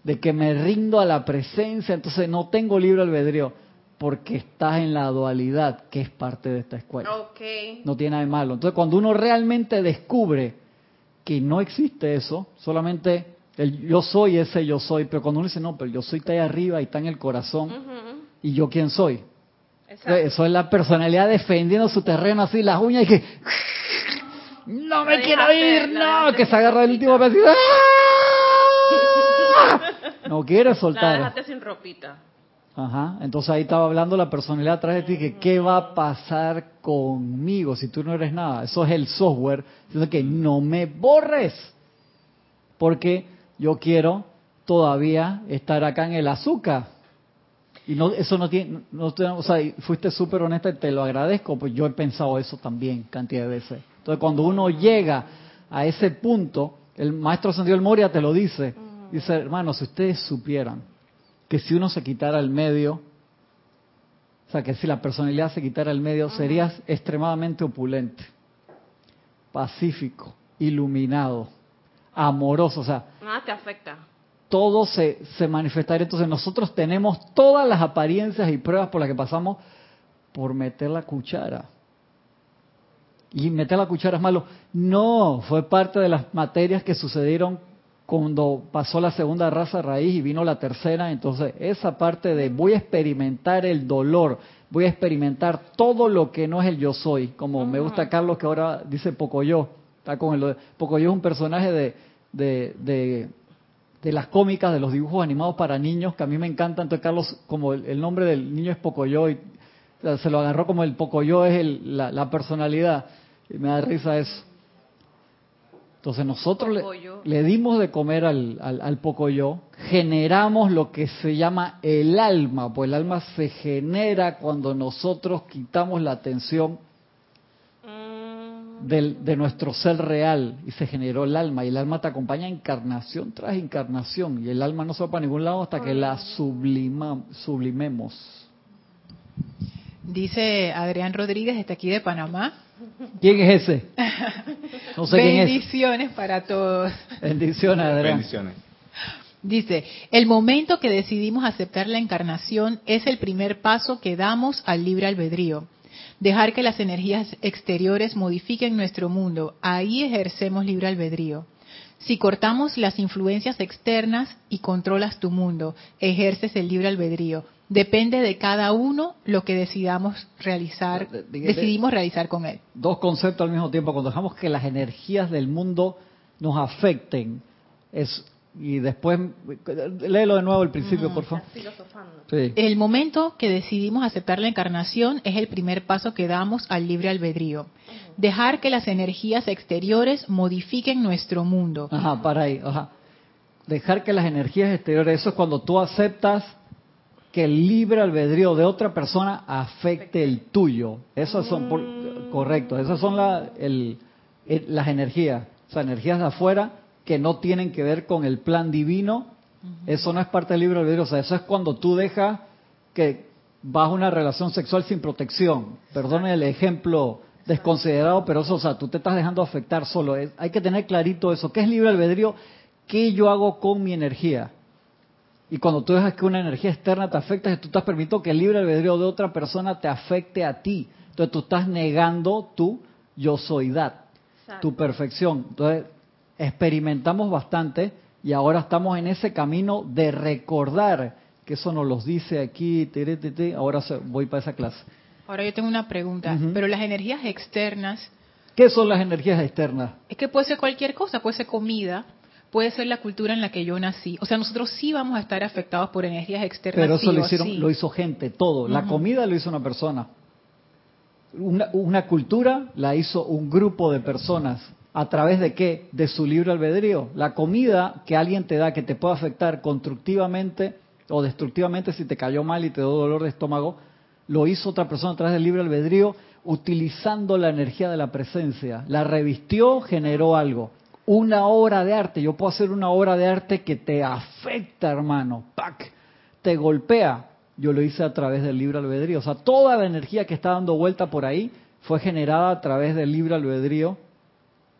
S1: de que me rindo a la presencia, entonces no tengo libre albedrío porque estás en la dualidad, que es parte de esta escuela. No tiene nada de malo. Entonces, cuando uno realmente descubre que no existe eso, solamente el yo soy ese yo soy, pero cuando uno dice, no, pero yo soy está ahí arriba y está en el corazón, ¿y yo quién soy? Eso es la personalidad defendiendo su terreno así, las uñas y que, no me quiero ir, no, que se agarra el último pedacito, ¡Ah! no quiere soltar.
S2: sin ropita.
S1: Ajá, entonces ahí estaba hablando la personalidad atrás de ti, que qué va a pasar conmigo si tú no eres nada. Eso es el software, diciendo que no me borres, porque yo quiero todavía estar acá en el azúcar. Y no, eso no tiene, no, o sea, fuiste súper honesta y te lo agradezco, pues yo he pensado eso también cantidad de veces. Entonces cuando uno llega a ese punto, el maestro Santiago Moria te lo dice, dice, hermano, si ustedes supieran que si uno se quitara el medio, o sea, que si la personalidad se quitara el medio, serías extremadamente opulente, pacífico, iluminado, amoroso, o sea...
S2: Nada te afecta.
S1: Todo se, se manifestaría. Entonces nosotros tenemos todas las apariencias y pruebas por las que pasamos por meter la cuchara. Y meter la cuchara es malo. No, fue parte de las materias que sucedieron cuando pasó la segunda raza raíz y vino la tercera, entonces esa parte de voy a experimentar el dolor, voy a experimentar todo lo que no es el yo soy, como me gusta Carlos que ahora dice Pocoyo, está con el Pocoyo es un personaje de, de, de, las cómicas, de los dibujos animados para niños, que a mí me encanta, entonces Carlos, como el, nombre del niño es Pocoyo, y, se lo agarró como el Pocoyo es la, la personalidad, y me da risa eso. Entonces nosotros le, dimos de comer al, al, al pocoyo, generamos lo que se llama el alma, pues el alma se genera cuando nosotros quitamos la atención de nuestro ser real y se generó el alma. Y el alma te acompaña encarnación tras encarnación. Y el alma no se va para ningún lado hasta que la sublima, sublimemos.
S4: Dice Adrián Rodríguez, está aquí de Panamá.
S1: ¿Quién es ese?
S4: No sé Bendiciones para todos.
S1: Bendiciones, Adrián.
S3: Bendiciones.
S4: Dice, el momento que decidimos aceptar la encarnación es el primer paso que damos al libre albedrío dejar que las energías exteriores modifiquen nuestro mundo. Ahí ejercemos libre albedrío. Si cortamos las influencias externas y controlas tu mundo, ejerces el libre albedrío. Depende de cada uno lo que decidamos realizar, decidimos realizar con él.
S1: Dos conceptos al mismo tiempo. Cuando dejamos que las energías del mundo nos afecten, es y después léelo de nuevo el principio, por favor.
S4: El momento que decidimos aceptar la encarnación es el primer paso que damos al libre albedrío. Dejar que las energías exteriores modifiquen nuestro mundo.
S1: Ajá, para ahí, ajá. Dejar que las energías exteriores, eso es cuando tú aceptas que el libre albedrío de otra persona afecte el tuyo. Esas son, por, mm. correcto, esas son la, el, las energías, o sea, energías de afuera que no tienen que ver con el plan divino, eso no es parte del libro albedrío, o sea, eso es cuando tú dejas que vas a una relación sexual sin protección. Perdone el ejemplo desconsiderado, pero eso, o sea, tú te estás dejando afectar solo. hay que tener clarito eso. ¿Qué es libre albedrío? ¿Qué yo hago con mi energía? Y cuando tú dejas que una energía externa te afecte, tú estás permitiendo que el libre albedrío de otra persona te afecte a ti. Entonces tú estás negando tu yo soydad, tu perfección. Entonces experimentamos bastante y ahora estamos en ese camino de recordar que eso nos los dice aquí, ahora voy para esa clase.
S4: Ahora yo tengo una pregunta, pero las energías externas...
S1: ¿Qué son las energías externas?
S4: Es que puede ser cualquier cosa, puede ser comida, puede ser la cultura en la que yo nací. O sea, nosotros sí vamos a estar afectados por energías externas.
S1: Pero eso lo, hicieron, lo hizo gente, todo. La comida lo hizo una persona. Una, una, cultura la hizo un grupo de personas. ¿A través de qué? De su libre albedrío. La comida que alguien te da que te puede afectar constructivamente o destructivamente si te cayó mal y te dio dolor de estómago, lo hizo otra persona a través del libre albedrío utilizando la energía de la presencia. La revistió, generó algo. Una obra de arte, yo puedo hacer una obra de arte que te afecta, hermano, ¡pac! Te golpea. Yo lo hice a través del libre albedrío. O sea, toda la energía que está dando vuelta por ahí fue generada a través del libre albedrío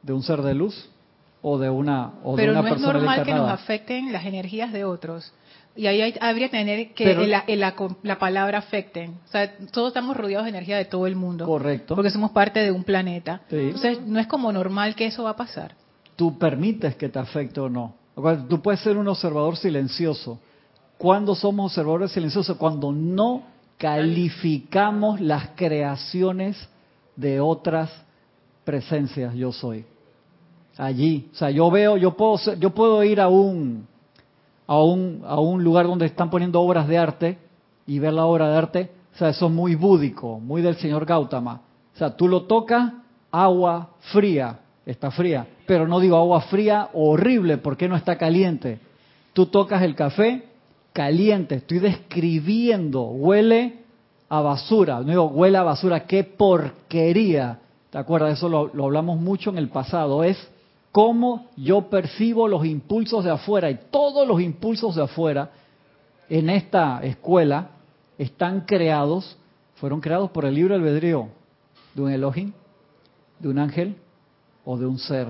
S1: de un ser de luz o de una o
S4: Pero
S1: de
S4: una
S1: no
S4: es normal que nos afecten las energías de otros. Y ahí habría que tener que la, la, palabra afecten. O sea, todos estamos rodeados de energía de todo el mundo.
S1: Correcto.
S4: Porque somos parte de un planeta. Entonces, no es como normal que eso va a pasar.
S1: Tú permites que te afecte o no. Tú puedes ser un observador silencioso. ¿Cuándo somos observadores silenciosos? Cuando no calificamos las creaciones de otras presencia yo soy. Allí, o sea, yo veo, yo puedo, yo puedo ir a un, a un, a un lugar donde están poniendo obras de arte y ver la obra de arte, o sea, eso es muy búdico, muy del señor Gautama. O sea, tú lo tocas, agua fría, está fría, pero no digo agua fría horrible porque no está caliente. Tú tocas el café, caliente, estoy describiendo, huele a basura, no digo huele a basura, qué porquería. ¿Te acuerdas? Eso lo, hablamos mucho en el pasado. Es cómo yo percibo los impulsos de afuera. Y todos los impulsos de afuera en esta escuela están creados, fueron creados por el libre albedrío de un Elohim, de un ángel o de un ser,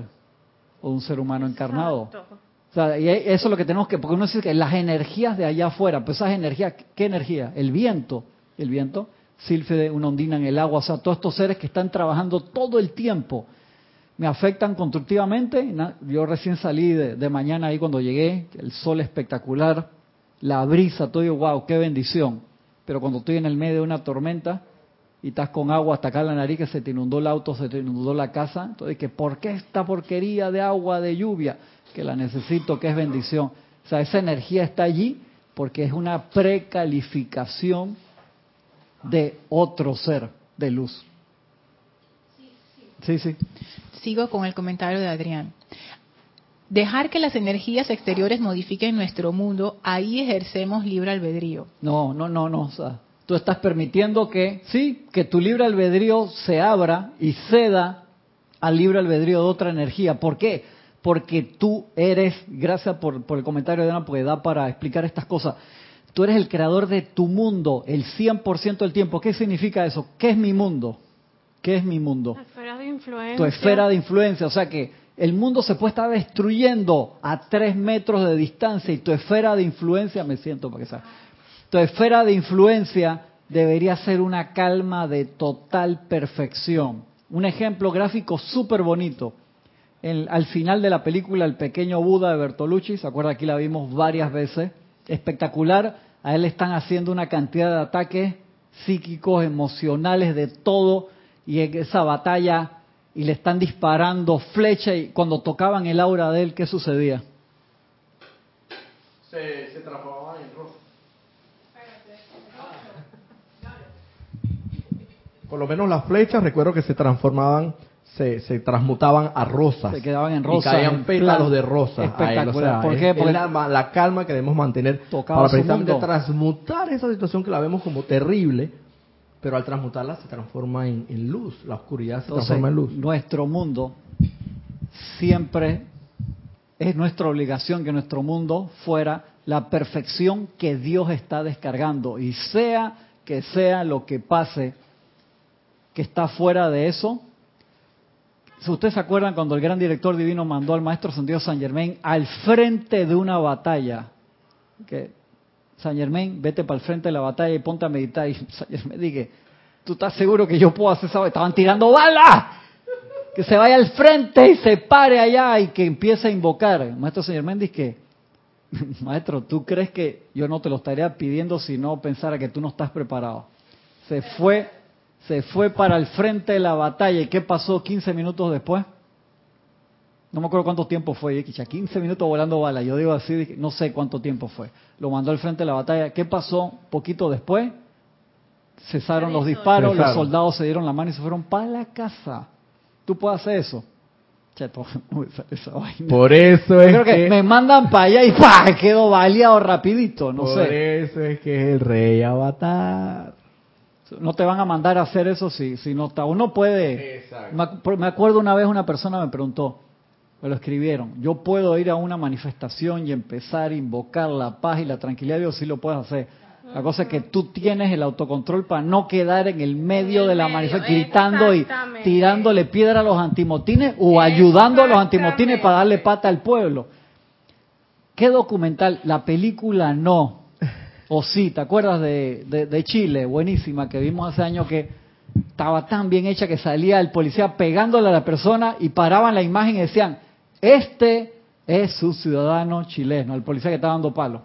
S1: o de un ser humano encarnado. O sea, y eso es lo que tenemos que, porque uno dice que las energías de allá afuera, pues esas energías, ¿qué energía? El viento, el viento sílfide, una ondina en el agua, o sea, todos estos seres que están trabajando todo el tiempo me afectan constructivamente. Yo recién salí de, mañana ahí cuando llegué, el sol espectacular, la brisa, todo, wow, qué bendición. Pero cuando estoy en el medio de una tormenta y estás con agua hasta acá en la nariz, que se te inundó el auto, se te inundó la casa, entonces, que ¿por qué esta porquería de agua, de lluvia? Que la necesito, que es bendición. O sea, esa energía está allí porque es una precalificación de otro ser de luz. Sí, sí.
S4: Sigo con el comentario de Adrián. Dejar que las energías exteriores modifiquen nuestro mundo, ahí ejercemos libre albedrío.
S1: No, no, no, no. O sea, tú estás permitiendo que, sí, que tu libre albedrío se abra y ceda al libre albedrío de otra energía. ¿Por qué? Porque tú eres, gracias por, por el comentario de Ana, porque da para explicar estas cosas. Tú eres el creador de tu mundo el 100% del tiempo. ¿Qué significa eso? ¿Qué es mi mundo? ¿Qué es mi mundo?
S2: La esfera de influencia.
S1: Tu esfera de influencia. O sea que el mundo se puede estar destruyendo a tres metros de distancia y tu esfera de influencia, me siento para que sea, tu esfera de influencia debería ser una calma de total perfección. Un ejemplo gráfico súper bonito. al final de la película El pequeño Buda de Bertolucci, ¿se acuerda? Aquí la vimos varias veces. Espectacular. A él están haciendo una cantidad de ataques psíquicos, emocionales, de todo. Y en esa batalla y le están disparando flecha y cuando tocaban el aura de él, ¿qué sucedía?
S6: Se, se en rosa. Por lo menos las flechas, recuerdo que se transformaban, se, se transmutaban a rosas.
S1: Se quedaban en rosas.
S6: Y caían pétalos de rosa.
S1: Espectacular.
S6: ¿Por qué? Porque la, la, calma que debemos mantener para precisamente transmutar esa situación que la vemos como terrible pero al transmutarla se transforma en, luz, la oscuridad se transforma en luz.
S1: Nuestro mundo siempre es nuestra obligación que nuestro mundo fuera la perfección que Dios está descargando y sea que sea lo que pase que está fuera de eso. Si ustedes se acuerdan cuando el gran director divino mandó al maestro Santiago San Germain al frente de una batalla, que San Germain, vete para el frente de la batalla y ponte a meditar. Y San Germain dije, ¿tú estás seguro que yo puedo hacer eso? Estaban tirando balas. Que se vaya al frente y se pare allá y que empiece a invocar. Maestro San Germain dice maestro, ¿tú crees que yo no te lo estaría pidiendo si no pensara que tú no estás preparado? Se fue, se fue para el frente de la batalla. ¿Y qué pasó 15 minutos después? no me acuerdo cuánto tiempo fue, 15 minutos volando bala, yo digo así, no sé cuánto tiempo fue. Lo mandó al frente de la batalla. ¿Qué pasó poquito después? Cesaron los disparos, los soldados se dieron la mano y se fueron para la casa. ¿Tú puedes hacer eso?
S6: Por eso es
S1: creo que, me mandan para allá y ¡pah! quedo baleado rapidito, no
S6: sé. Por eso es que es el rey avatar.
S1: No te van a mandar a hacer eso si, si no está. Uno puede. Me acuerdo una vez una persona me preguntó, me lo escribieron. Yo puedo ir a una manifestación y empezar a invocar la paz y la tranquilidad de Dios, sí lo puedes hacer. La cosa es que tú tienes el autocontrol para no quedar en el medio de la manifestación gritando y tirándole piedra a los antimotines o ayudando a los antimotines para darle pata al pueblo. ¿Qué documental? La película no. O sí, ¿te acuerdas de, de Chile? Buenísima, que vimos hace años que estaba tan bien hecha que salía el policía pegándole a la persona y paraban la imagen y decían, este es su ciudadano chileno, el policía que estaba dando palo.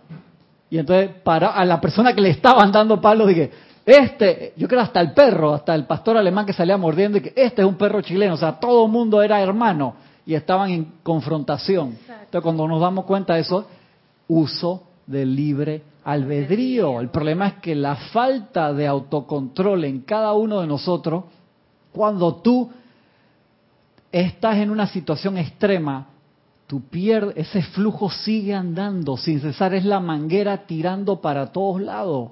S1: Y entonces para, a la persona que le estaban dando palo dije, este, yo creo hasta el perro, hasta el pastor alemán que salía mordiendo, y que este es un perro chileno, o sea, todo el mundo era hermano y estaban en confrontación. Entonces cuando nos damos cuenta de eso, uso del libre albedrío. El problema es que la falta de autocontrol en cada uno de nosotros, cuando tú estás en una situación extrema, tu pierdes, ese flujo sigue andando sin cesar, es la manguera tirando para todos lados.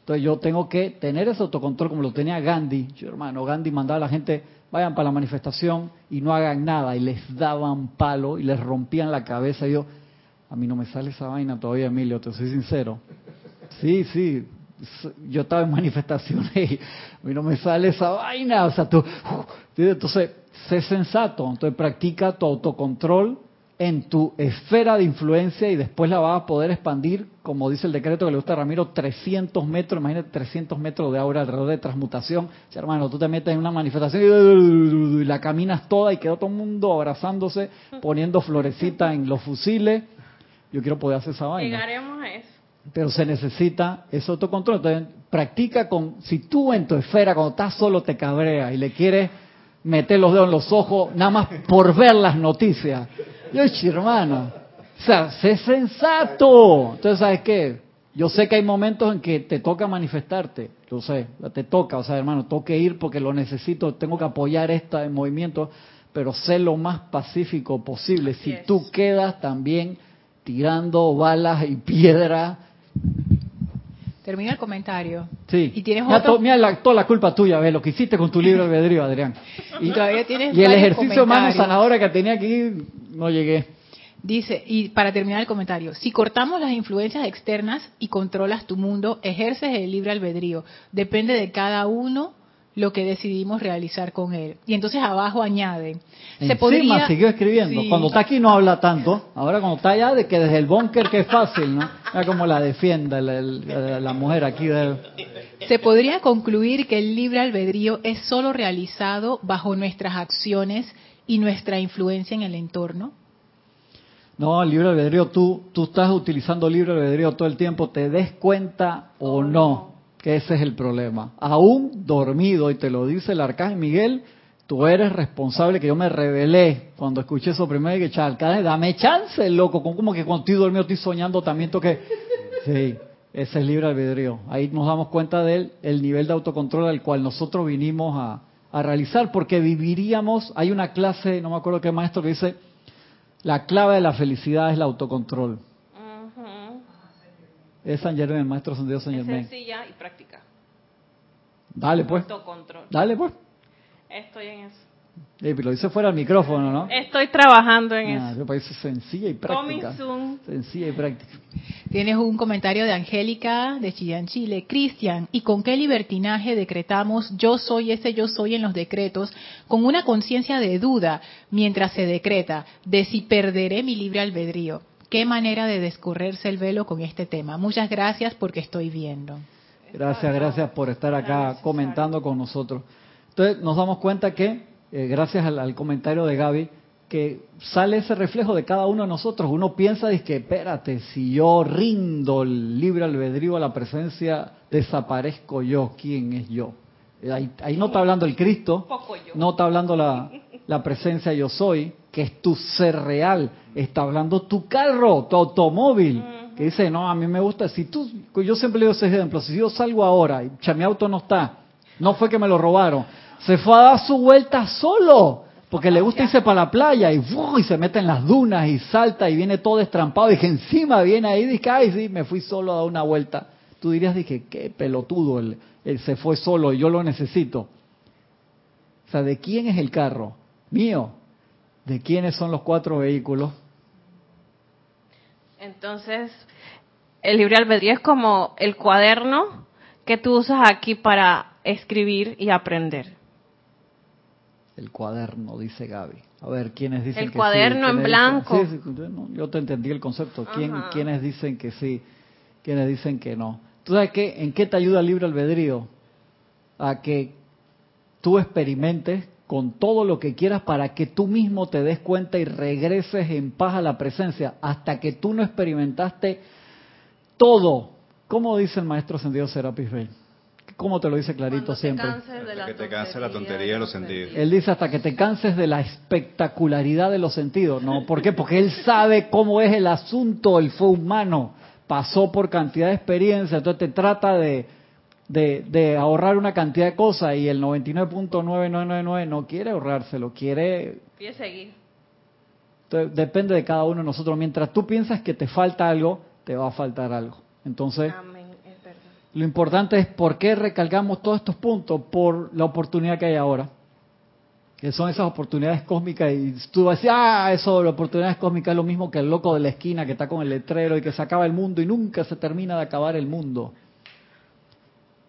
S1: Entonces yo tengo que tener ese autocontrol como lo tenía Gandhi. Yo, hermano, Gandhi mandaba a la gente, vayan para la manifestación y no hagan nada. Y les daban palo y les rompían la cabeza. Yo, a mí no me sale esa vaina todavía, Emilio, te soy sincero. Sí, sí, yo estaba en manifestaciones y a mí no me sale esa vaina. O sea, tú, entonces sé sensato, entonces practica tu autocontrol en tu esfera de influencia y después la vas a poder expandir, como dice el decreto que le gusta a Ramiro, 300 metros, imagínate 300 metros de aura alrededor de transmutación. Si hermano, tú te metes en una manifestación y, la caminas toda y quedó todo el mundo abrazándose, poniendo florecita en los fusiles. Yo quiero poder hacer esa vaina.
S2: Llegaremos a eso.
S1: Pero se necesita ese autocontrol. Entonces, practica con, si tú en tu esfera, cuando estás solo, te cabreas y le quieres meter los dedos en los ojos, nada más por ver las noticias. Yo, hermano, o sea, sé sensato. Entonces, ¿sabes qué? Yo sé que hay momentos en que te toca manifestarte, yo sé, te toca, o sea, hermano, tengo que ir porque lo necesito, tengo que apoyar este movimiento, pero sé lo más pacífico posible. si tú quedas también tirando balas y piedra.
S4: Termina el comentario.
S1: Sí.
S4: Y tienes
S1: mira, toda la culpa tuya, ve lo que hiciste con tu libro albedrío, Adrián. Y, todavía tienes y el ejercicio más sanadora que tenía aquí, no llegué.
S4: Dice, y para terminar el comentario, si cortamos las influencias externas y controlas tu mundo, ejerces el libre albedrío. Depende de cada uno lo que decidimos realizar con él. Y entonces abajo añade,
S1: se podría... siguió escribiendo. Cuando está aquí no habla tanto. Ahora cuando está allá, de que desde el búnker que es fácil, ¿no? Mira cómo la defienda la, mujer aquí.
S4: Se podría concluir que el libre albedrío es solo realizado bajo nuestras acciones y nuestra influencia en el entorno.
S1: No, el libre albedrío, tú, tú estás utilizando libre albedrío todo el tiempo, te des cuenta o no ese es el problema. Aún dormido, y te lo dice el arcángel Miguel, tú eres responsable que yo me rebelé cuando escuché eso primero y que arcángel, dame chance, loco, como que cuando estoy dormido estoy soñando también toque. Sí, ese es libre albedrío. Ahí nos damos cuenta del el nivel de autocontrol al cual nosotros vinimos a, a realizar, porque viviríamos, hay una clase, no me acuerdo qué maestro que dice, la clave de la felicidad es el autocontrol. Es San Germán, maestro Dios San Germán.
S2: Es sencilla y práctica.
S1: Dale pues. Dale pues.
S2: Estoy en eso.
S1: lo dice fuera del micrófono, ¿no?
S2: Estoy trabajando en ah, eso.
S1: Me parece sencilla y práctica. Sencilla y práctica.
S4: Tienes un comentario de Angélica de Chillán, Chile. Cristian, ¿y con qué libertinaje decretamos yo soy ese yo soy en los decretos con una conciencia de duda mientras se decreta de si perderé mi libre albedrío? Qué manera de descorrerse el velo con este tema. Muchas gracias porque estoy viendo.
S1: Gracias, gracias por estar acá comentando con nosotros. Entonces nos damos cuenta que, eh, gracias al, comentario de Gaby, que sale ese reflejo de cada uno de nosotros. Uno piensa, dice que, espérate, si yo rindo el libre albedrío a la presencia, desaparezco yo. ¿Quién es yo? Ahí, ahí no está hablando el Cristo, no está hablando la, la presencia yo soy, que es tu ser real. Está hablando tu carro, tu automóvil, que dice, no, a mí me gusta, si tú, yo siempre le doy ese ejemplo, si yo salgo ahora y mi auto no está, no fue que me lo robaron, se fue a dar su vuelta solo, porque le gusta irse para la playa y, y se mete en las dunas y salta y viene todo destrampado y que encima viene ahí y dice, ay, sí, me fui solo a dar una vuelta. Tú dirías, dije, qué pelotudo, él, él se fue solo y yo lo necesito. O sea, ¿de quién es el carro? Mío de quiénes son los cuatro vehículos.
S2: Entonces, el libre albedrío es como el cuaderno que tú usas aquí para escribir y aprender.
S1: El cuaderno, dice Gaby. A ver, ¿quiénes dicen
S2: el cuaderno en blanco.
S1: Sí, yo te entendí el concepto. ¿Quién, ¿Quiénes dicen que sí? ¿Quiénes dicen que no? ¿Tú sabes qué? ¿En qué te ayuda el libre albedrío? A que tú experimentes con todo lo que quieras para que tú mismo te des cuenta y regreses en paz a la presencia, hasta que tú no experimentaste todo. ¿Cómo dice el maestro ascendido Serapis Bey? ¿Cómo te lo dice clarito siempre?
S3: Hasta que te canses la tontería de los sentidos.
S1: Él dice hasta que te canses de la espectacularidad de los sentidos. ¿No? ¿Por qué? Porque él sabe cómo es el asunto. Él fue humano, pasó por cantidad de experiencia, entonces te trata de, de, ahorrar una cantidad de cosas y el 99.9999 no quiere ahorrárselo, quiere...
S2: Quiere seguir.
S1: depende de cada uno de nosotros. Mientras tú piensas que te falta algo, te va a faltar algo. Entonces, lo importante es por qué recalcamos todos estos puntos, por la oportunidad que hay ahora. Que son esas oportunidades cósmicas y tú vas a decir, ah, eso, la oportunidades cósmicas es lo mismo que el loco de la esquina que está con el letrero y que se acaba el mundo y nunca se termina de acabar el mundo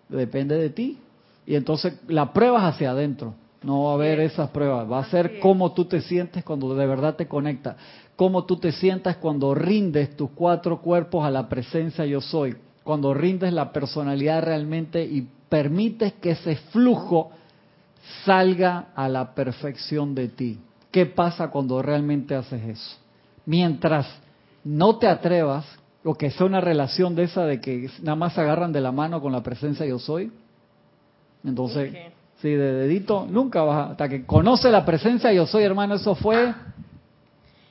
S1: depende de ti. Y entonces la pruebas hacia adentro. No va a haber esas pruebas. Va a ser cómo tú te sientes cuando de verdad te conectas. Cómo tú te sientas cuando rindes tus cuatro cuerpos a la presencia yo soy. Cuando rindes la personalidad realmente y permites que ese flujo salga a la perfección de ti. ¿Qué pasa cuando realmente haces eso? Mientras no te atrevas, o que sea una relación de esa de que nada más se agarran de la mano con la presencia yo soy. Entonces, sí, de dedito, nunca vas hasta que conoce la presencia yo soy, hermano, eso fue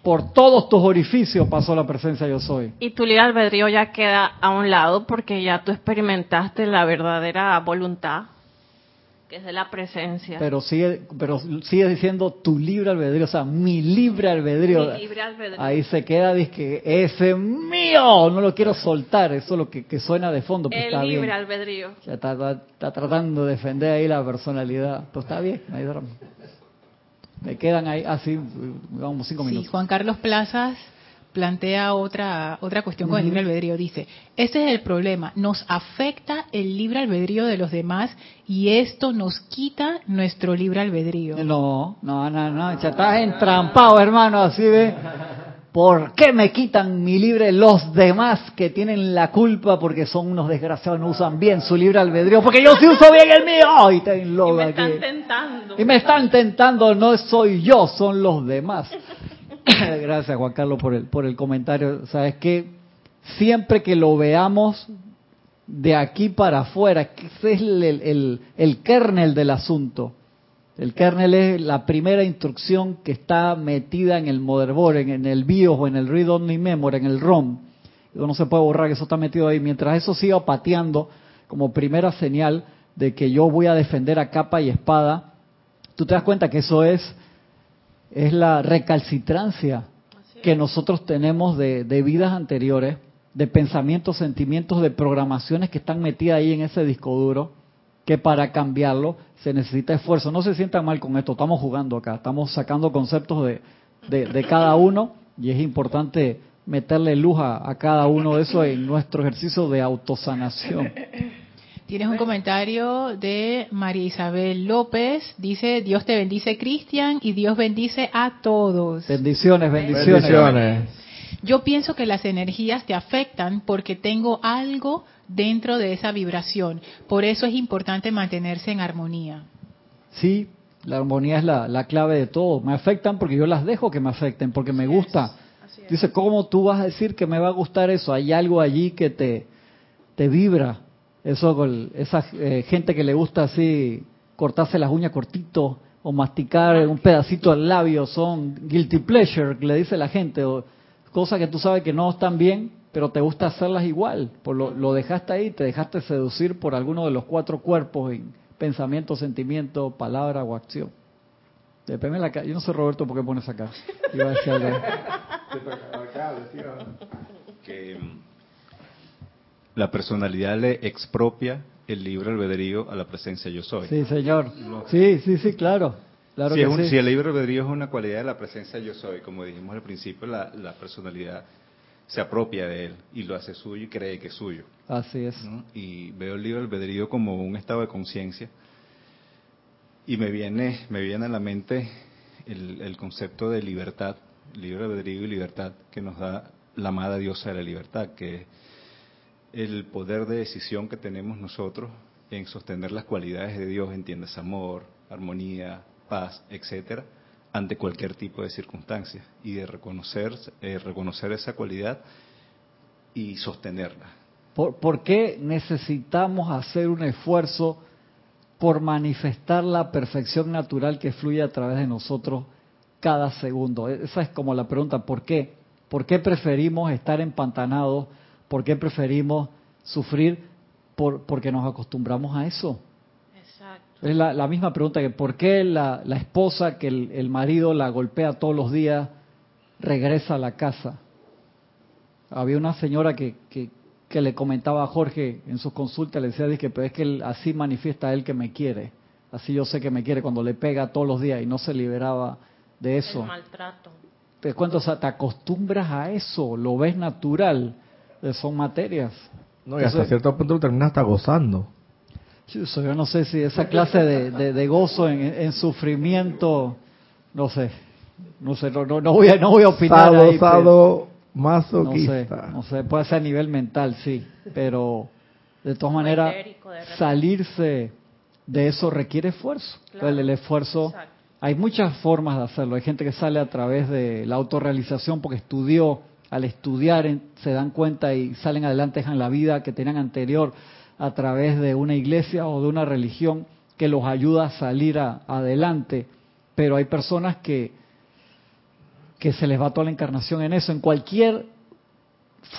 S1: por todos tus orificios pasó la presencia yo soy.
S2: Y tu libre albedrío ya queda a un lado porque ya tú experimentaste la verdadera voluntad que es de la presencia.
S1: Pero sigue, pero sigue diciendo tu libre albedrío, o sea, mi libre albedrío.
S2: Mi libre albedrío.
S1: Ahí se queda, dice que ese es mío, no lo quiero soltar, eso es lo que, que suena de fondo.
S2: Pues El libre albedrío.
S1: Ya está, está, tratando de defender ahí la personalidad. Pues está bien, drama. Me quedan ahí así, vamos cinco minutos.
S4: Sí, Juan Carlos Plazas plantea otra otra cuestión con el libre albedrío. Dice, este es el problema, nos afecta el libre albedrío de los demás y esto nos quita nuestro libre albedrío.
S1: No, no, no, no, ya estás entrampado, hermano, así ve. ¿Por qué me quitan mi libre los demás que tienen la culpa porque son unos desgraciados, no usan bien su libre albedrío? Porque yo sí uso bien el mío. y, te
S2: y me están tentando.
S1: Y me están tentando, no soy yo, son los demás. Gracias, Juan Carlos, por el, por el comentario. Sabes que siempre que lo veamos de aquí para afuera, ese es el, el, el, kernel del asunto. El kernel es la primera instrucción que está metida en el motherboard, en, el BIOS o en el read only memory, en el ROM. No se puede borrar que eso está metido ahí. Mientras eso siga pateando como primera señal de que yo voy a defender a capa y espada, tú te das cuenta que eso es es la recalcitrancia que nosotros tenemos de, vidas anteriores, de pensamientos, sentimientos, de programaciones que están metidas ahí en ese disco duro, que para cambiarlo se necesita esfuerzo. No se sientan mal con esto, estamos jugando acá, estamos sacando conceptos de, de, cada uno y es importante meterle luz a, a cada uno de esos en nuestro ejercicio de autosanación.
S4: Tienes un comentario de María Isabel López. Dice, Dios te bendice, Cristian, y Dios bendice a todos.
S1: Bendiciones, bendiciones.
S4: Yo pienso que las energías te afectan porque tengo algo dentro de esa vibración. Por eso es importante mantenerse en armonía.
S1: Sí, la armonía es la, clave de todo. Me afectan porque yo las dejo que me afecten, porque me gusta. Dice, ¿cómo tú vas a decir que me va a gustar eso? Hay algo allí que te, te vibra eso con esa eh, gente que le gusta así cortarse las uñas cortito o masticar un pedacito al labio son guilty pleasure, le dice la gente, o cosas que tú sabes que no están bien, pero te gusta hacerlas igual. Por lo, lo dejaste ahí, te dejaste seducir por alguno de los cuatro cuerpos en pensamiento, sentimiento, palabra o acción. Depende la Yo no sé, Roberto, por qué pones acá. Iba a decir algo.
S3: que la personalidad le expropia el libre albedrío a la presencia yo soy.
S1: Sí, señor. Sí, sí, sí, claro. claro
S3: si, el libre albedrío es una cualidad de la presencia yo soy, como dijimos al principio, la, personalidad se apropia de él y lo hace suyo y cree que es suyo.
S1: Así es.
S3: Y veo el libre albedrío como un estado de conciencia y me viene, me viene a la mente el, el concepto de libertad, libre albedrío y libertad que nos da la amada diosa de la libertad, que el poder de decisión que tenemos nosotros en sostener las cualidades de Dios, entiendes, amor, armonía, paz, etcétera, ante cualquier tipo de circunstancia y de reconocer, eh, reconocer esa cualidad y sostenerla.
S1: ¿Por, ¿Por qué necesitamos hacer un esfuerzo por manifestar la perfección natural que fluye a través de nosotros cada segundo? Esa es como la pregunta, ¿por qué? ¿Por qué preferimos estar empantanados? ¿Por qué preferimos sufrir? Por, porque nos acostumbramos a eso. Exacto. Es la, misma pregunta que ¿por qué la, esposa que el, marido la golpea todos los días regresa a la casa? Había una señora que, que, le comentaba a Jorge en sus consultas, le decía, que pero es que así manifiesta él que me quiere. Así yo sé que me quiere cuando le pega todos los días y no se liberaba de eso.
S2: El maltrato.
S1: Te cuento, o sea, te acostumbras a eso, lo ves natural son materias.
S6: No, y hasta cierto punto terminas hasta gozando.
S1: Yo no sé si esa clase de, gozo en, sufrimiento, no sé, no sé, no, no, voy, a, no voy a opinar. ahí,
S6: masoquista.
S1: No sé, puede ser a nivel mental, sí, pero de todas maneras, salirse de eso requiere esfuerzo. el, esfuerzo, hay muchas formas de hacerlo. Hay gente que sale a través de la autorrealización porque estudió al estudiar se dan cuenta y salen adelante, dejan la vida que tenían anterior a través de una iglesia o de una religión que los ayuda a salir adelante. Pero hay personas que que se les va toda la encarnación en eso, en cualquier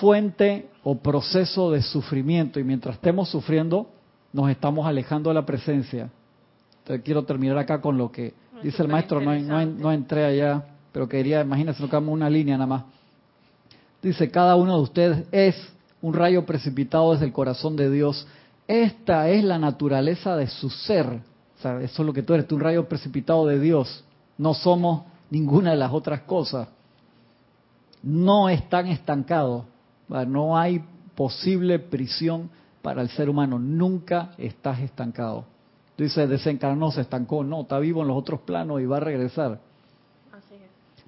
S1: fuente o proceso de sufrimiento. Y mientras estemos sufriendo, nos estamos alejando de la presencia. Entonces quiero terminar acá con lo que dice el maestro, no, no, no, entré allá, pero quería, imagínense, no quedamos una línea nada más. Dice, cada uno de ustedes es un rayo precipitado desde el corazón de Dios. Esta es la naturaleza de su ser. Eso es lo que tú eres, un rayo precipitado de Dios. No somos ninguna de las otras cosas. No están estancados. No hay posible prisión para el ser humano. Nunca estás estancado. Tú dices, desencarnó, se estancó. No, está vivo en los otros planos y va a regresar.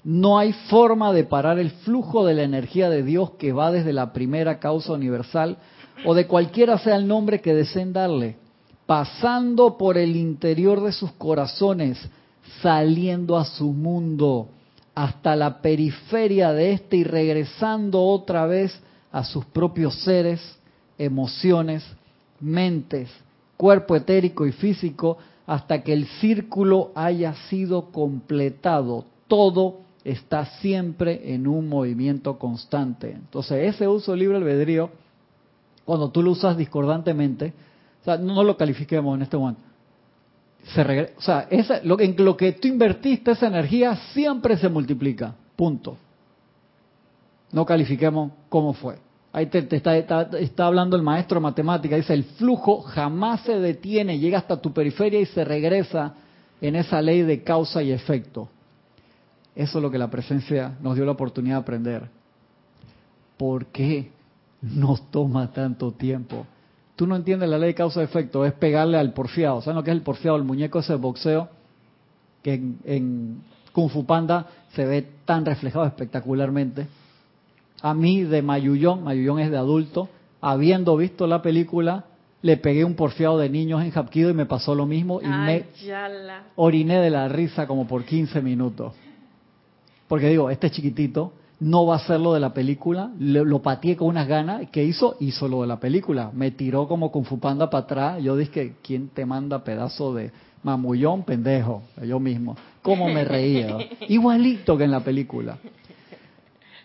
S1: No hay forma de parar el flujo de la energía de Dios que va desde la primera causa universal o de cualquiera sea el nombre que deseen darle, pasando por el interior de sus corazones, saliendo a su mundo, hasta la periferia de este y regresando otra vez a sus propios seres, emociones, mentes, cuerpo etérico y físico, hasta que el círculo haya sido completado. Todo está siempre en un movimiento constante. Entonces, ese uso libre albedrío, cuando tú lo usas discordantemente, no lo califiquemos en este momento. Se o sea, lo, en lo que tú invertiste esa energía siempre se multiplica. Punto. No califiquemos cómo fue. Ahí te, está, está, hablando el maestro de matemática. Dice, el flujo jamás se detiene, llega hasta tu periferia y se regresa en esa ley de causa y efecto. Eso es lo que la presencia nos dio la oportunidad de aprender. ¿Por qué nos toma tanto tiempo? Tú no entiendes la ley de causa-efecto, es pegarle al porfiado. ¿Saben lo que es el porfiado? El muñeco ese de boxeo que en, Kung Fu Panda se ve tan reflejado espectacularmente. A mí de Mayullón, Mayullón es de adulto, habiendo visto la película, le pegué un porfiado de niños en Hapkido y me pasó lo mismo y me oriné de la risa como por 15 minutos. Porque digo, este chiquitito no va a ser lo de la película, lo pateé con unas ganas, ¿qué hizo? Hizo lo de la película, me tiró como con Fupanda para atrás, yo dije, ¿quién te manda pedazo de mamullón, pendejo? Yo mismo, ¿cómo me reía? Igualito que en la película.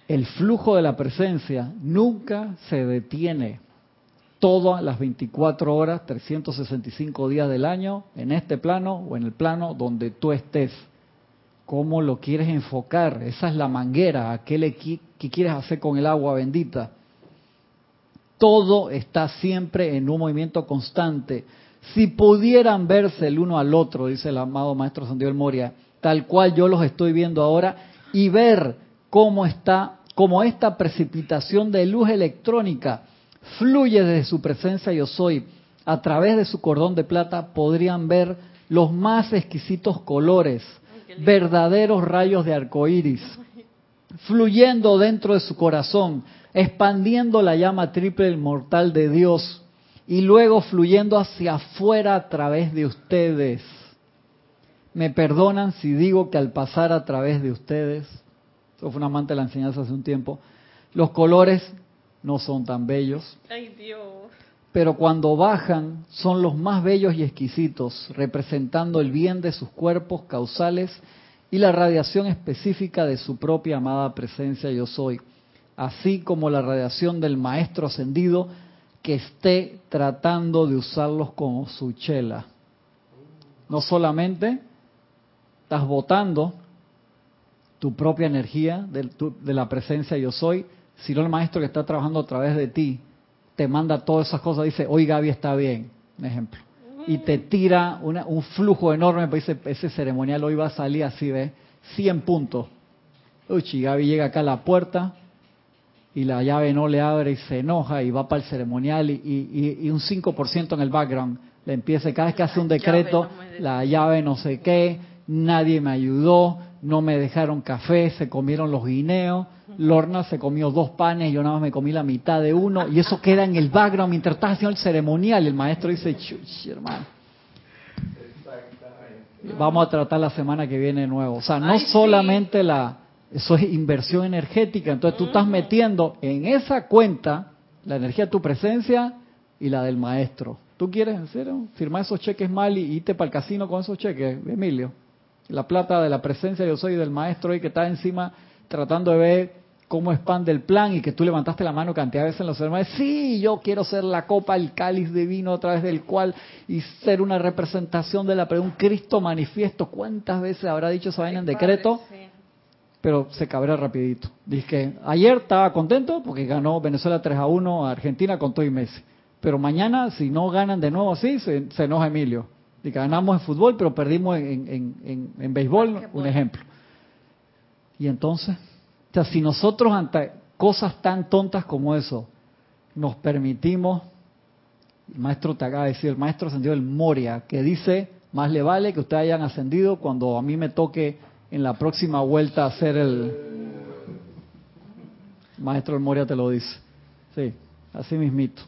S1: El flujo de la presencia nunca se detiene. Todas las 24 horas, 365 días del año, en este plano o en el plano donde tú estés cómo lo quieres enfocar. Esa es la manguera, ¿qué, qué quieres hacer con el agua bendita? Todo está siempre en un movimiento constante. Si pudieran verse el uno al otro, dice el amado maestro Santiago Moria, tal cual yo los estoy viendo ahora, y ver cómo está, cómo esta precipitación de luz electrónica fluye desde su presencia yo soy, a través de su cordón de plata podrían ver los más exquisitos colores, verdaderos rayos de arco iris, fluyendo dentro de su corazón, expandiendo la llama triple inmortal de Dios y luego fluyendo hacia afuera a través de ustedes. Me perdonan si digo que al pasar a través de ustedes, eso fue un amante de la enseñanza hace un tiempo, los colores no son tan bellos. Ay, Dios pero cuando bajan son los más bellos y exquisitos, representando el bien de sus cuerpos causales y la radiación específica de su propia amada presencia yo soy, así como la radiación del Maestro ascendido que esté tratando de usarlos como su chela. No solamente estás botando tu propia energía de, de la presencia yo soy, sino el Maestro que está trabajando a través de ti te manda todas esas cosas, dice, hoy Gaby está bien, un ejemplo. Y te tira un flujo enorme, pues dice, ese ceremonial hoy va a salir así, ¿ves? 100 puntos. Uy, Gaby llega acá a la puerta y la llave no le abre y se enoja y va para el ceremonial y, y, y un 5% en el background. Le empieza, cada vez que hace un decreto, la llave no sé qué, nadie me ayudó, no me dejaron café, se comieron los guineos, Lorna se comió dos panes, yo nada más me comí la mitad de uno, y eso queda en el background mientras estás haciendo el ceremonial. El maestro dice, chuch, hermano. Vamos a tratar la semana que viene de nuevo. O sea, no solamente la, eso es inversión energética, entonces tú estás metiendo en esa cuenta la energía de tu presencia y la del maestro. ¿Tú quieres hacer firmar esos cheques mal y irte para el casino con esos cheques, Emilio? La plata de la presencia yo soy del maestro ahí que está encima tratando de ver cómo expande el plan y que tú levantaste la mano cantidad de veces en los hermanos, sí, yo quiero ser la copa, el cáliz divino a través del cual y ser una representación de la un Cristo manifiesto. ¿Cuántas veces habrá dicho esa vaina en decreto? Pero se cabrea rapidito. Dice que ayer estaba contento porque ganó Venezuela 3 a 1 a Argentina con todo y Messi. Pero mañana, si no ganan de nuevo así, se, enoja Emilio. Dice, ganamos en fútbol, pero perdimos en, en, en béisbol, un ejemplo. Y entonces, o sea, si nosotros ante cosas tan tontas como eso nos permitimos, el maestro te acaba de decir, el maestro ascendió el Moria, que dice, más le vale que ustedes hayan ascendido cuando a mí me toque en la próxima vuelta hacer el... maestro el Moria te lo dice. Sí, así mismito.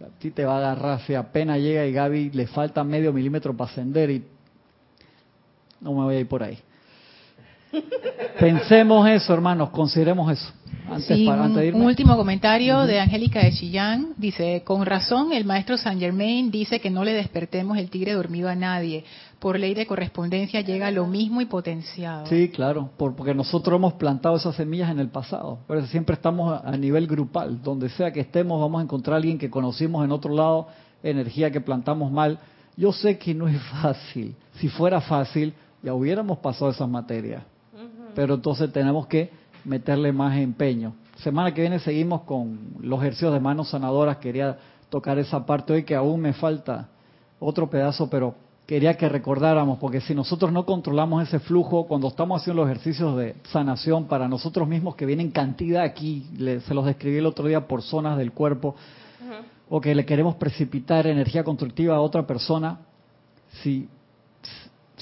S1: A ti te va a agarrar si apenas llega y Gaby le falta medio milímetro para ascender y no me voy a ir por ahí. Pensemos eso, hermanos, consideremos eso.
S4: Antes, un, último comentario de Angélica de Chillán. Dice, con razón el maestro Saint Germain dice que no le despertemos el tigre dormido a nadie. Por ley de correspondencia llega lo mismo y potenciado.
S1: Sí, claro, porque nosotros hemos plantado esas semillas en el pasado. Por eso siempre estamos a nivel grupal. Donde sea que estemos vamos a encontrar a alguien que conocimos en otro lado, energía que plantamos mal. Yo sé que no es fácil. Si fuera fácil, ya hubiéramos pasado esas materias pero entonces tenemos que meterle más empeño. Semana que viene seguimos con los ejercicios de manos sanadoras. Quería tocar esa parte hoy que aún me falta otro pedazo, pero quería que recordáramos, porque si nosotros no controlamos ese flujo, cuando estamos haciendo los ejercicios de sanación para nosotros mismos, que vienen cantidad aquí, se los describí el otro día por zonas del cuerpo, o que le queremos precipitar energía constructiva a otra persona, si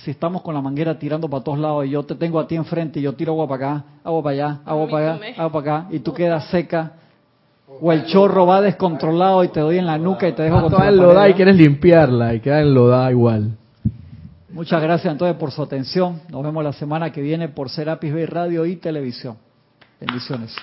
S1: si estamos con la manguera tirando para todos lados y yo te tengo a ti enfrente y yo tiro agua para acá, agua para allá, agua para allá, agua para acá, y tú quedas seca, o el chorro va descontrolado y te doy en la nuca y te dejo
S6: con enlodada y quieres limpiarla y queda enlodada igual.
S1: Muchas gracias entonces por su atención. Nos vemos la semana que viene por Serapis Bay Radio y Televisión. Bendiciones.